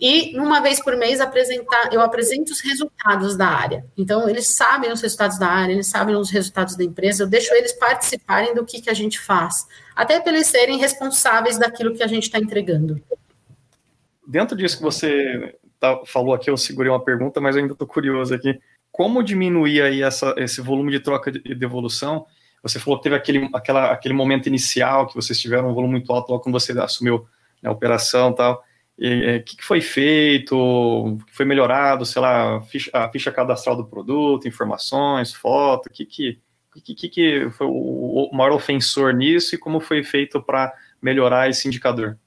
e uma vez por mês apresentar, eu apresento os resultados da área. Então, eles sabem os resultados da área, eles sabem os resultados da empresa, eu deixo eles participarem do que, que a gente faz, até para eles serem responsáveis daquilo que a gente está entregando. Dentro disso que você tá, falou aqui, eu segurei uma pergunta, mas ainda estou curioso aqui. Como diminuir aí essa, esse volume de troca de devolução? Você falou que teve aquele, aquela, aquele momento inicial que vocês tiveram um volume muito alto logo quando você assumiu né, a operação e tal o é, que, que, foi feito, o que foi melhorado, sei lá, a ficha, a ficha, cadastral do produto, informações, foto, o que, que, que, que foi o, o maior ofensor nisso e como foi feito para melhorar esse indicador?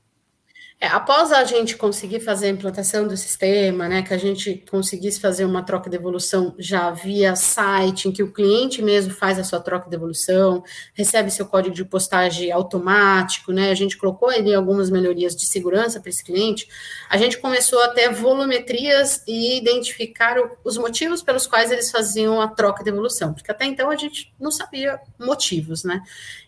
É, após a gente conseguir fazer a implantação do sistema, né, que a gente conseguisse fazer uma troca de evolução já via site, em que o cliente mesmo faz a sua troca de evolução, recebe seu código de postagem automático, né, a gente colocou ali algumas melhorias de segurança para esse cliente, a gente começou a ter volumetrias e identificar o, os motivos pelos quais eles faziam a troca de evolução, porque até então a gente não sabia motivos, né,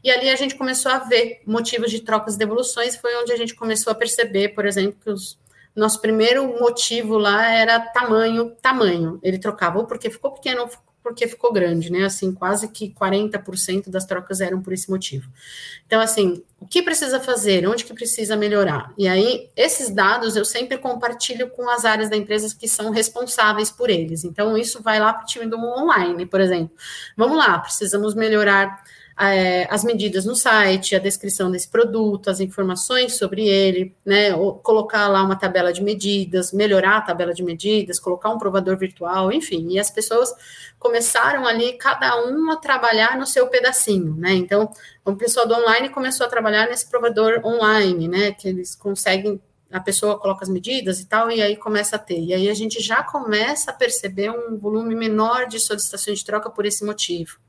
e ali a gente começou a ver motivos de trocas de evoluções, foi onde a gente começou a perceber perceber, por exemplo, que os, nosso primeiro motivo lá era tamanho, tamanho. Ele trocava ou porque ficou pequeno ou porque ficou grande, né? Assim, quase que 40% das trocas eram por esse motivo. Então, assim, o que precisa fazer? Onde que precisa melhorar? E aí, esses dados eu sempre compartilho com as áreas da empresa que são responsáveis por eles. Então, isso vai lá para o time do online, por exemplo. Vamos lá, precisamos melhorar é, as medidas no site, a descrição desse produto, as informações sobre ele, né? Ou colocar lá uma tabela de medidas, melhorar a tabela de medidas, colocar um provador virtual, enfim. E as pessoas começaram ali, cada um a trabalhar no seu pedacinho, né? Então, o pessoal do online começou a trabalhar nesse provador online, né? Que eles conseguem a pessoa coloca as medidas e tal, e aí começa a ter. E aí a gente já começa a perceber um volume menor de solicitações de troca por esse motivo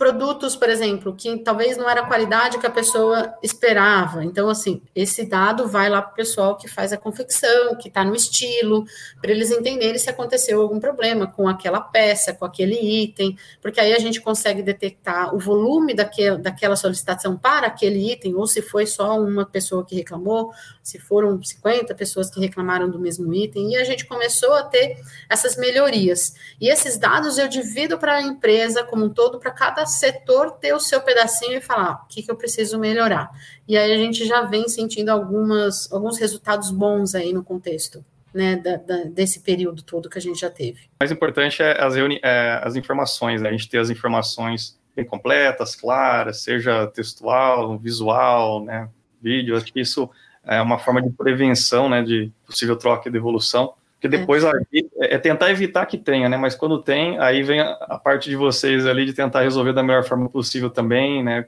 produtos, por exemplo, que talvez não era a qualidade que a pessoa esperava. Então, assim, esse dado vai lá para o pessoal que faz a confecção, que está no estilo, para eles entenderem se aconteceu algum problema com aquela peça, com aquele item, porque aí a gente consegue detectar o volume daquela solicitação para aquele item, ou se foi só uma pessoa que reclamou, se foram 50 pessoas que reclamaram do mesmo item, e a gente começou a ter essas melhorias. E esses dados eu divido para a empresa como um todo, para cada setor ter o seu pedacinho e falar o que, que eu preciso melhorar. E aí a gente já vem sentindo algumas, alguns resultados bons aí no contexto. Né, da, da, desse período todo que a gente já teve. O mais importante é as, é as informações, né? a gente ter as informações bem completas, claras, seja textual, visual, né, vídeo, acho que isso é uma forma de prevenção, né, de possível troca e devolução, porque é. depois é. é tentar evitar que tenha, né? Mas quando tem, aí vem a, a, parte de vocês ali de tentar resolver da melhor forma possível também, né?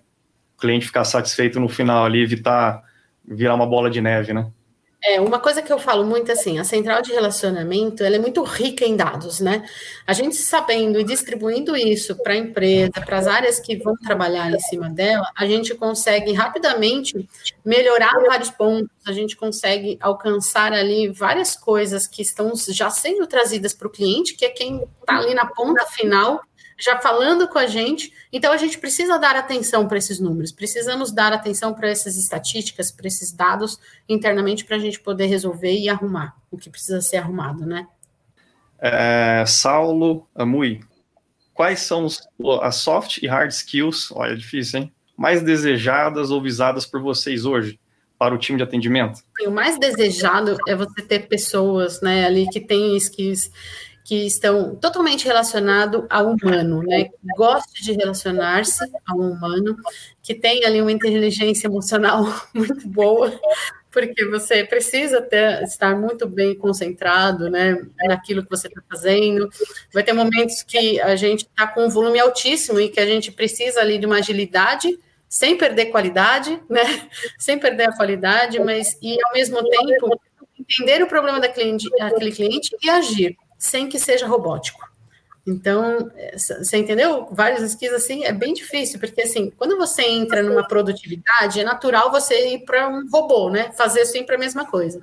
O cliente ficar satisfeito no final ali, evitar virar uma bola de neve, né? É, uma coisa que eu falo muito assim, a central de relacionamento, ela é muito rica em dados, né? A gente sabendo e distribuindo isso para a empresa, para as áreas que vão trabalhar em cima dela, a gente consegue rapidamente melhorar vários pontos, a gente consegue alcançar ali várias coisas que estão já sendo trazidas para o cliente, que é quem está ali na ponta final já falando com a gente. Então, a gente precisa dar atenção para esses números, precisamos dar atenção para essas estatísticas, para esses dados internamente, para a gente poder resolver e arrumar o que precisa ser arrumado, né? É, Saulo Amui, quais são os, as soft e hard skills, olha, é difícil, hein? Mais desejadas ou visadas por vocês hoje? para o time de atendimento? O mais desejado é você ter pessoas né, ali que têm skills que estão totalmente relacionados ao humano, né? Que gosta de relacionar-se ao humano, que tem ali uma inteligência emocional [LAUGHS] muito boa, porque você precisa ter, estar muito bem concentrado, né, naquilo que você está fazendo. Vai ter momentos que a gente está com um volume altíssimo e que a gente precisa ali de uma agilidade, sem perder qualidade, né, [LAUGHS] sem perder a qualidade, mas e ao mesmo tempo entender o problema daquele cliente e agir sem que seja robótico. Então, você entendeu? Vários skills assim é bem difícil, porque assim, quando você entra numa produtividade, é natural você ir para um robô, né? Fazer sempre a mesma coisa.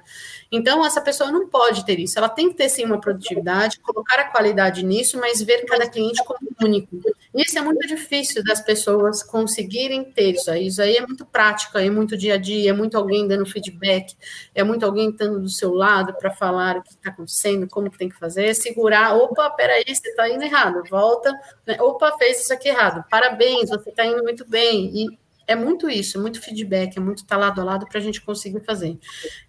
Então, essa pessoa não pode ter isso. Ela tem que ter sim uma produtividade, colocar a qualidade nisso, mas ver cada cliente como único. Isso é muito difícil das pessoas conseguirem ter isso aí. Isso aí é muito prático, é muito dia a dia, é muito alguém dando feedback, é muito alguém estando do seu lado para falar o que está acontecendo, como que tem que fazer, segurar, opa, peraí, você está indo errado, volta, né? opa, fez isso aqui errado, parabéns, você está indo muito bem, e é muito isso, é muito feedback, é muito estar tá lado a lado para a gente conseguir fazer.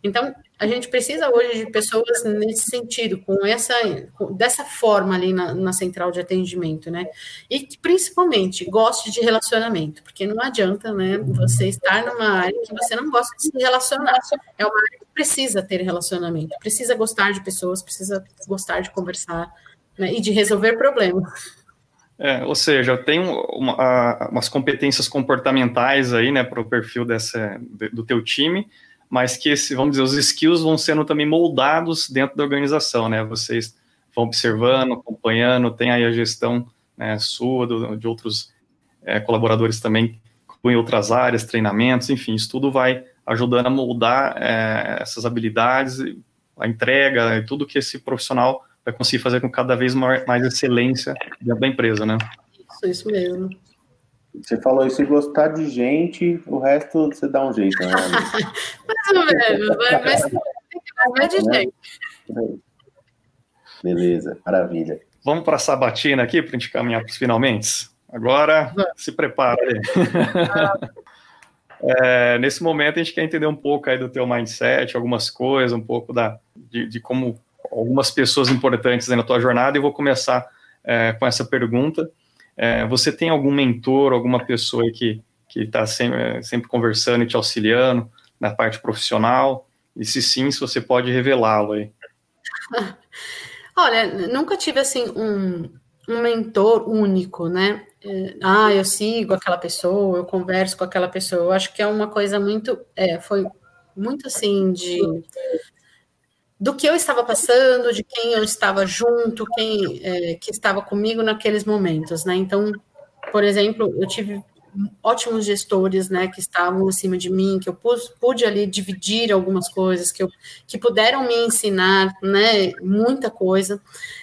Então, a gente precisa hoje de pessoas nesse sentido, com essa, com, dessa forma ali na, na, central de atendimento, né? E que principalmente goste de relacionamento, porque não adianta, né, você estar numa área que você não gosta de se relacionar. É uma área que precisa ter relacionamento, precisa gostar de pessoas, precisa gostar de conversar né, e de resolver problemas. É, ou seja, tem uma, umas competências comportamentais aí, né, para o perfil dessa, do teu time, mas que esse, vamos dizer, os skills vão sendo também moldados dentro da organização, né? Vocês vão observando, acompanhando, tem aí a gestão né, sua, do, de outros é, colaboradores também em outras áreas, treinamentos, enfim, isso tudo vai ajudando a moldar é, essas habilidades, a entrega tudo que esse profissional vai conseguir fazer com cada vez mais, mais excelência dentro da empresa, né? Isso, isso mesmo. Você falou isso, se gostar de gente, o resto você dá um jeito, né? [LAUGHS] mais ou menos, mas tem que gostar de né? gente. Beleza, maravilha. Vamos para a sabatina aqui para a gente caminhar para os finalmente? Agora, se prepara aí. [LAUGHS] é, nesse momento, a gente quer entender um pouco aí do teu mindset, algumas coisas, um pouco da, de, de como algumas pessoas importantes na tua jornada, e vou começar é, com essa pergunta. É, você tem algum mentor, alguma pessoa que que está sempre, é, sempre conversando e te auxiliando na parte profissional? E se sim, se você pode revelá-lo aí. [LAUGHS] Olha, nunca tive assim um, um mentor único, né? É, ah, eu sigo aquela pessoa, eu converso com aquela pessoa. Eu acho que é uma coisa muito, é, foi muito assim de do que eu estava passando, de quem eu estava junto, quem é, que estava comigo naqueles momentos, né? Então, por exemplo, eu tive ótimos gestores, né, que estavam acima de mim, que eu pude, pude, ali dividir algumas coisas, que, eu, que puderam me ensinar, né, muita coisa.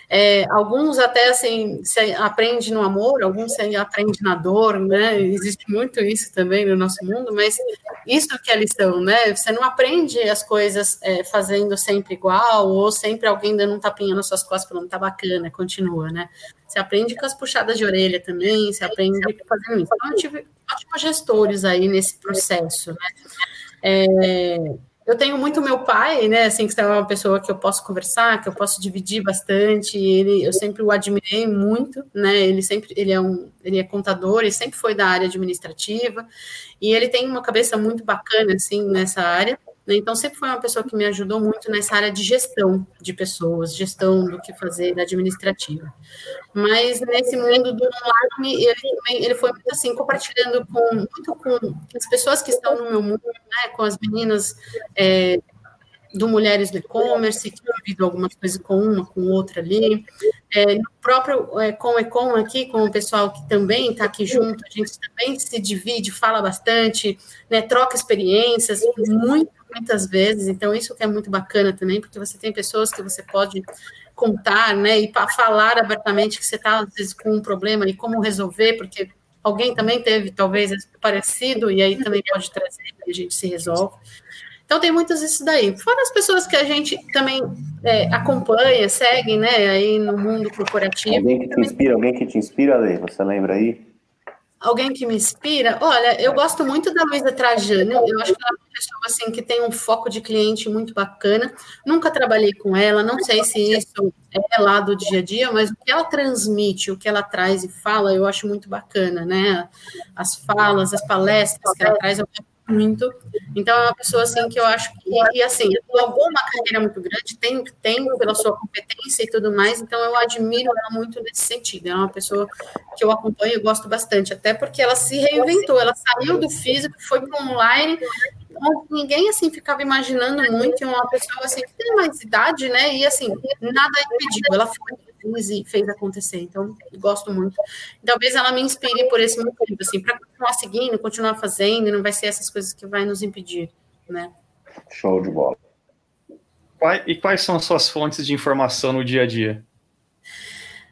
É, alguns até, assim, se aprende no amor, alguns se aprende na dor, né, existe muito isso também no nosso mundo, mas isso que é a lição, né, você não aprende as coisas é, fazendo sempre igual, ou sempre alguém dando um tapinha nas suas costas falando, tá bacana, continua, né, você aprende com as puxadas de orelha também, você aprende fazendo isso. Então, eu tive ótimos gestores aí nesse processo, né? É, eu tenho muito meu pai, né, assim, que é uma pessoa que eu posso conversar, que eu posso dividir bastante, ele, eu sempre o admirei muito, né, ele sempre, ele é um, ele é contador, ele sempre foi da área administrativa, e ele tem uma cabeça muito bacana, assim, nessa área, né? Então, sempre foi uma pessoa que me ajudou muito nessa área de gestão de pessoas, gestão do que fazer administrativa. Mas nesse mundo do online, ele, ele foi muito assim, compartilhando com, muito com as pessoas que estão no meu mundo, né? com as meninas é, do Mulheres do E-Commerce, que vivido algumas coisas com uma, com outra ali. É, no próprio é, com o Ecom aqui, com o pessoal que também está aqui junto, a gente também se divide, fala bastante, né, troca experiências, muito muitas vezes, então isso que é muito bacana também, porque você tem pessoas que você pode contar, né, e falar abertamente que você está, às vezes, com um problema e como resolver, porque alguém também teve, talvez, parecido, e aí também pode trazer e a gente se resolve. Então tem muitas isso daí. Fora as pessoas que a gente também é, acompanha, segue, né, aí no mundo corporativo. Alguém que te inspira, alguém que te inspira, Lê, você lembra aí? Alguém que me inspira? Olha, eu gosto muito da Luísa Trajano, eu acho que ela é uma pessoa assim, que tem um foco de cliente muito bacana. Nunca trabalhei com ela, não sei se isso é lá do dia a dia, mas o que ela transmite, o que ela traz e fala, eu acho muito bacana, né? As falas, as palestras que ela traz, eu muito. Então, é uma pessoa, assim, que eu acho que, e, assim, logou uma carreira muito grande, tem, tem pela sua competência e tudo mais, então eu admiro ela muito nesse sentido. É uma pessoa que eu acompanho e gosto bastante, até porque ela se reinventou, ela saiu do físico, foi para online, ninguém, assim, ficava imaginando muito, uma pessoa, assim, que tem mais idade, né, e, assim, nada impediu, ela foi fez e fez acontecer. Então, gosto muito. Talvez ela me inspire por esse motivo, assim, para continuar seguindo, continuar fazendo, não vai ser essas coisas que vai nos impedir, né? Show de bola. E quais são as suas fontes de informação no dia a dia?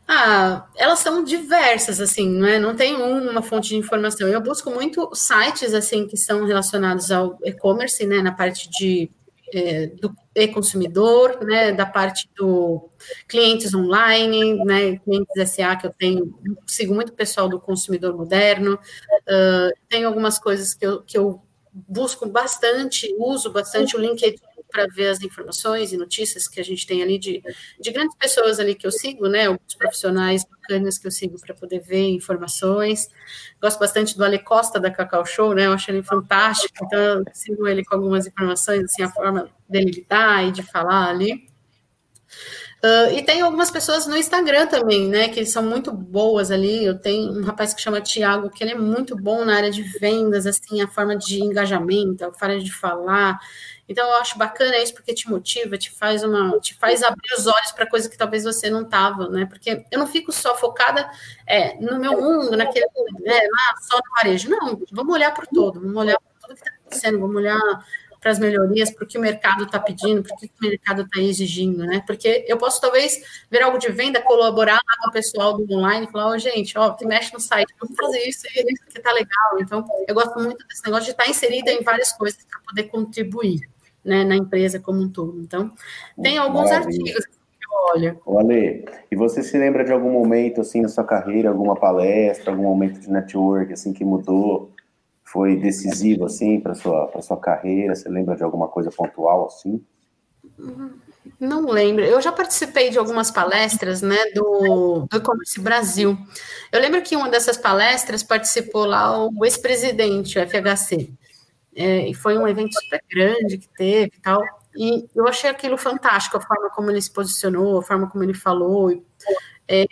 Ah, elas são diversas, assim, não é? Não tem uma fonte de informação. Eu busco muito sites, assim, que são relacionados ao e-commerce, né, na parte de é, do e-consumidor, né, da parte do clientes online, né, clientes SA que eu tenho, sigo muito pessoal do consumidor moderno, uh, tenho algumas coisas que eu, que eu busco bastante, uso bastante o LinkedIn para ver as informações e notícias que a gente tem ali de, de grandes pessoas ali que eu sigo, né? Alguns profissionais bacanas que eu sigo para poder ver informações. Gosto bastante do Ale Costa da Cacau Show, né? Eu acho ele fantástico, então eu sigo ele com algumas informações, assim, a forma dele lidar e de falar ali. Uh, e tem algumas pessoas no Instagram também, né, que são muito boas ali. Eu tenho um rapaz que chama Tiago, que ele é muito bom na área de vendas, assim, a forma de engajamento, a forma de falar. Então eu acho bacana isso porque te motiva, te faz uma, te faz abrir os olhos para coisa que talvez você não tava, né? Porque eu não fico só focada é, no meu mundo, naquele, né, lá só no varejo. Não, vamos olhar para o todo, vamos olhar para tudo que está acontecendo, vamos olhar para as melhorias, para o que o mercado está pedindo, para o que o mercado está exigindo, né? Porque eu posso talvez ver algo de venda, colaborar com o pessoal do online e falar, ó, oh, gente, ó, que mexe no site, vamos fazer isso, isso que tá legal. Então, eu gosto muito desse negócio de estar inserida em várias coisas para poder contribuir, né, na empresa como um todo. Então, tem alguns Maravilha. artigos olha. Olha, e você se lembra de algum momento assim na sua carreira, alguma palestra, algum momento de network assim que mudou foi decisivo assim para sua para sua carreira? Você lembra de alguma coisa pontual assim? Não lembro. Eu já participei de algumas palestras, né, do, do e-commerce Brasil. Eu lembro que uma dessas palestras participou lá o ex-presidente, o FHC. É, e foi um evento super grande que teve e tal. E eu achei aquilo fantástico, a forma como ele se posicionou, a forma como ele falou. É,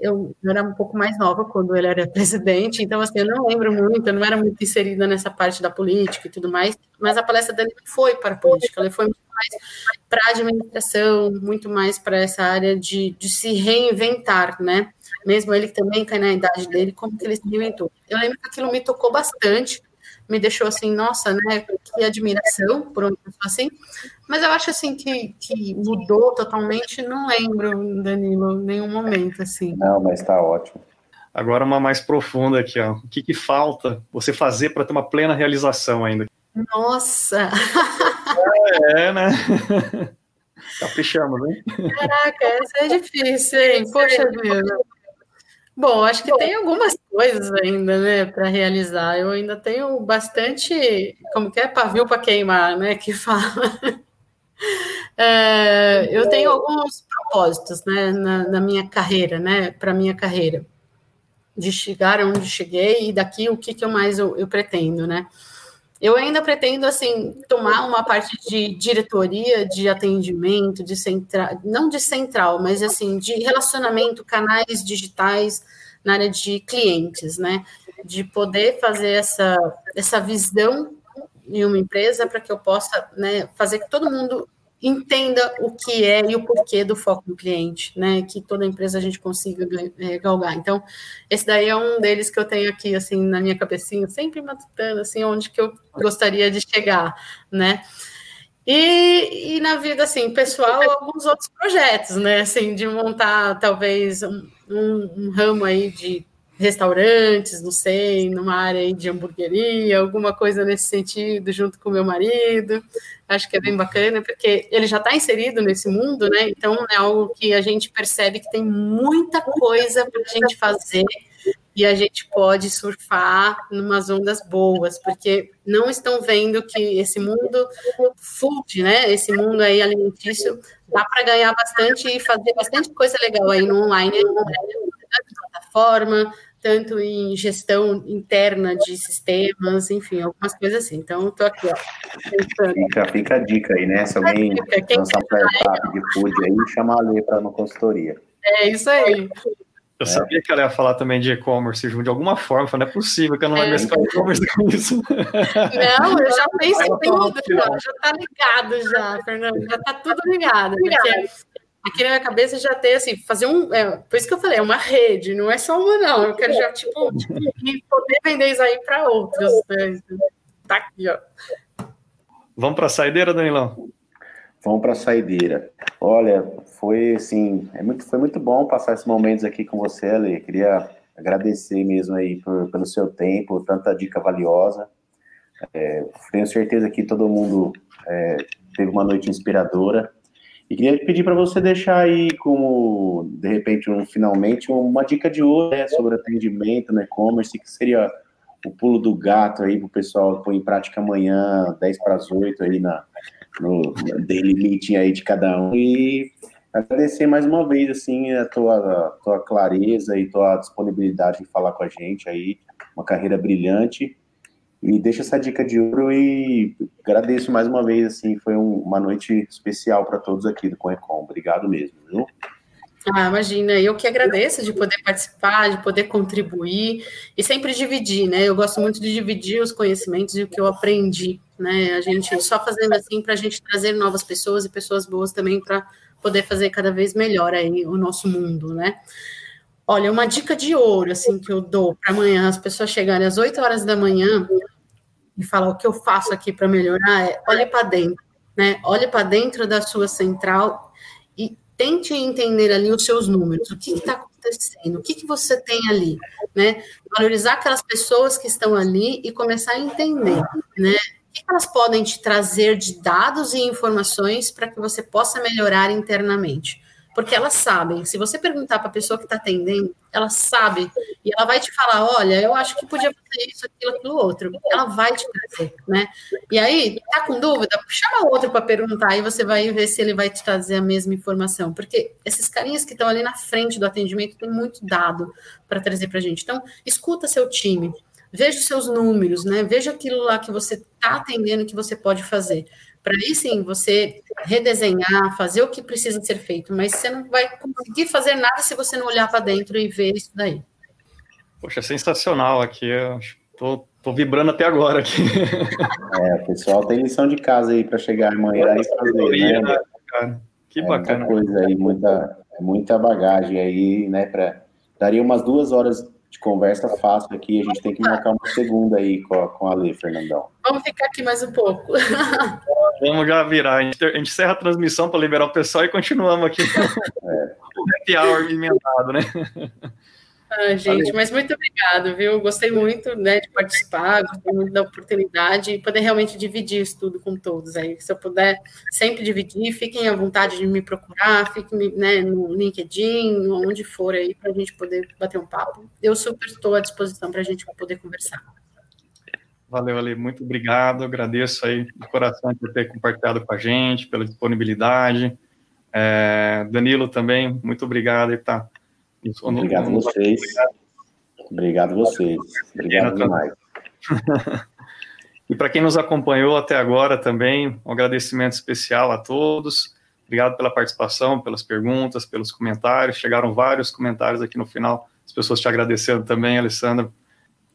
eu, era um pouco mais nova quando ele era [LAUGHS] presidente, então assim, eu não lembro muito, eu não era muito inserida nessa parte da política e tudo mais, mas a palestra dele foi para a política, ela foi muito mais para a administração, muito mais para essa área de, de se reinventar, né? Mesmo ele também cai na idade dele, como que ele se reinventou. Eu lembro que aquilo me tocou bastante, me deixou assim, nossa, né, que admiração por uma pessoa assim, mas eu acho assim que, que mudou totalmente, não lembro, Danilo, nenhum momento assim. Não, mas está ótimo. Agora uma mais profunda aqui, ó. O que, que falta você fazer para ter uma plena realização ainda? Nossa! É, né? [LAUGHS] Caprichamos, né? Caraca, essa é difícil, hein? Poxa vida. Bom, acho que tem algumas coisas ainda, né, para realizar. Eu ainda tenho bastante, como que é, pavio para queimar, né, que [LAUGHS] fala. É, eu tenho alguns propósitos, né, na, na minha carreira, né, para minha carreira, de chegar onde cheguei e daqui o que, que eu mais eu, eu pretendo, né. Eu ainda pretendo, assim, tomar uma parte de diretoria, de atendimento, de central, não de central, mas, assim, de relacionamento, canais digitais na área de clientes, né? De poder fazer essa, essa visão em uma empresa para que eu possa né, fazer que todo mundo entenda o que é e o porquê do foco no cliente, né? Que toda empresa a gente consiga é, galgar. Então, esse daí é um deles que eu tenho aqui, assim, na minha cabecinha, sempre matutando, assim, onde que eu gostaria de chegar, né? E, e na vida, assim, pessoal, alguns outros projetos, né? Assim, de montar, talvez, um, um, um ramo aí de restaurantes, não sei, numa área de hamburgueria, alguma coisa nesse sentido, junto com meu marido. Acho que é bem bacana, porque ele já está inserido nesse mundo, né? Então é algo que a gente percebe que tem muita coisa para a gente fazer e a gente pode surfar numas ondas boas, porque não estão vendo que esse mundo food, né? Esse mundo aí alimentício dá para ganhar bastante e fazer bastante coisa legal aí no online, né? plataforma, tanto em gestão interna de sistemas, enfim, algumas coisas assim. Então, estou aqui, ó. Fica, fica a dica aí, né? Se alguém lançar um startup de food aí, chama a Lê para uma consultoria. É isso aí. Eu é. sabia que ela ia falar também de e-commerce de alguma forma, falei, não é possível que eu não é. vai mesclar e-commerce com isso. Não, eu já penso em tudo, já, já tá ligado já, Fernando, já tá tudo ligado, porque aqui na minha cabeça já tem assim, fazer um. É, por isso que eu falei, é uma rede, não é só uma, não. Eu quero já, tipo, tipo poder vender isso aí para outros. Né? Tá aqui, ó. Vamos para a saideira, Danilão? Vamos para a saideira. Olha, foi assim, é muito, foi muito bom passar esses momentos aqui com você, Ale. Queria agradecer mesmo aí por, pelo seu tempo, tanta dica valiosa. É, tenho certeza que todo mundo é, teve uma noite inspiradora. E queria pedir para você deixar aí como, de repente, um, finalmente, uma dica de ouro né, sobre atendimento no e-commerce, que seria o pulo do gato aí para o pessoal pôr em prática amanhã, 10 para as 8 aí na, no daily meeting aí de cada um. E agradecer mais uma vez, assim, a tua, a tua clareza e tua disponibilidade de falar com a gente aí, uma carreira brilhante. E deixa essa dica de ouro e agradeço mais uma vez, assim, foi um, uma noite especial para todos aqui do Conecom. Obrigado mesmo, viu? Ah, imagina, eu que agradeço de poder participar, de poder contribuir e sempre dividir, né? Eu gosto muito de dividir os conhecimentos e o que eu aprendi, né? A gente só fazendo assim para a gente trazer novas pessoas e pessoas boas também para poder fazer cada vez melhor aí o nosso mundo, né? Olha, uma dica de ouro, assim, que eu dou para amanhã, as pessoas chegarem às 8 horas da manhã e falar o que eu faço aqui para melhorar, é olhe para dentro, né? Olhe para dentro da sua central e tente entender ali os seus números, o que está acontecendo, o que, que você tem ali, né? Valorizar aquelas pessoas que estão ali e começar a entender, né? O que elas podem te trazer de dados e informações para que você possa melhorar internamente? Porque elas sabem, se você perguntar para a pessoa que está atendendo, ela sabe, e ela vai te falar: olha, eu acho que podia fazer isso, aquilo, aquilo outro. Ela vai te trazer, né? E aí, tá com dúvida? Chama outro para perguntar, e você vai ver se ele vai te trazer a mesma informação. Porque esses carinhas que estão ali na frente do atendimento têm muito dado para trazer para a gente. Então, escuta seu time, veja os seus números, né? Veja aquilo lá que você está atendendo que você pode fazer. Para aí sim você redesenhar, fazer o que precisa ser feito, mas você não vai conseguir fazer nada se você não olhar para dentro e ver isso daí. Poxa, sensacional aqui. Estou tô, vibrando até agora aqui. [LAUGHS] É, o pessoal tem lição de casa aí para chegar amanhã e fazer, né? Cara, que é bacana. Muita coisa aí, muita, muita bagagem aí, né? Pra, daria umas duas horas de conversa fácil aqui. A gente tem que marcar uma segunda aí com a, com a Lê, Fernandão. Vamos ficar aqui mais um pouco. [LAUGHS] Vamos já virar. A gente, a gente encerra a transmissão para liberar o pessoal e continuamos aqui. É. o happy hour emendado, né? Ah, gente, Valeu. mas muito obrigado, viu? Gostei muito né, de participar, gostei muito da oportunidade e poder realmente dividir isso tudo com todos aí. Se eu puder sempre dividir, fiquem à vontade de me procurar, fiquem né, no LinkedIn, onde for aí, para a gente poder bater um papo. Eu super estou à disposição para a gente poder conversar. Valeu, Ali, muito obrigado. Agradeço aí de coração por ter compartilhado com a gente, pela disponibilidade. É, Danilo também, muito obrigado. Tá Obrigado a vocês. Obrigado a vocês. Obrigado demais. [LAUGHS] e para quem nos acompanhou até agora também, um agradecimento especial a todos. Obrigado pela participação, pelas perguntas, pelos comentários. Chegaram vários comentários aqui no final, as pessoas te agradecendo também, Alessandra.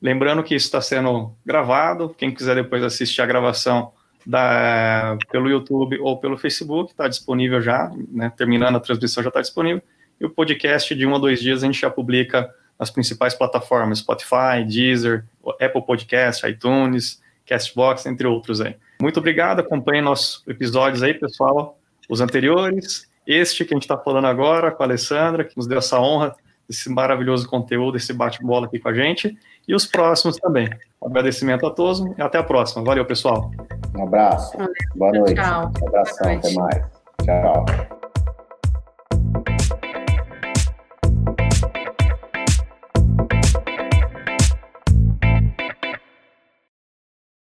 Lembrando que isso está sendo gravado. Quem quiser depois assistir a gravação da, pelo YouTube ou pelo Facebook, está disponível já, né? terminando a transmissão já está disponível. E o podcast de um a dois dias a gente já publica nas principais plataformas, Spotify, Deezer, Apple Podcast, iTunes, Castbox, entre outros aí. Muito obrigado, acompanhe nossos episódios aí, pessoal, os anteriores, este que a gente está falando agora com a Alessandra, que nos deu essa honra desse maravilhoso conteúdo, esse bate-bola aqui com a gente, e os próximos também. Um agradecimento a todos e até a próxima. Valeu, pessoal. Um abraço. Valeu. Boa noite. Tchau. Um abração, até mais. Tchau.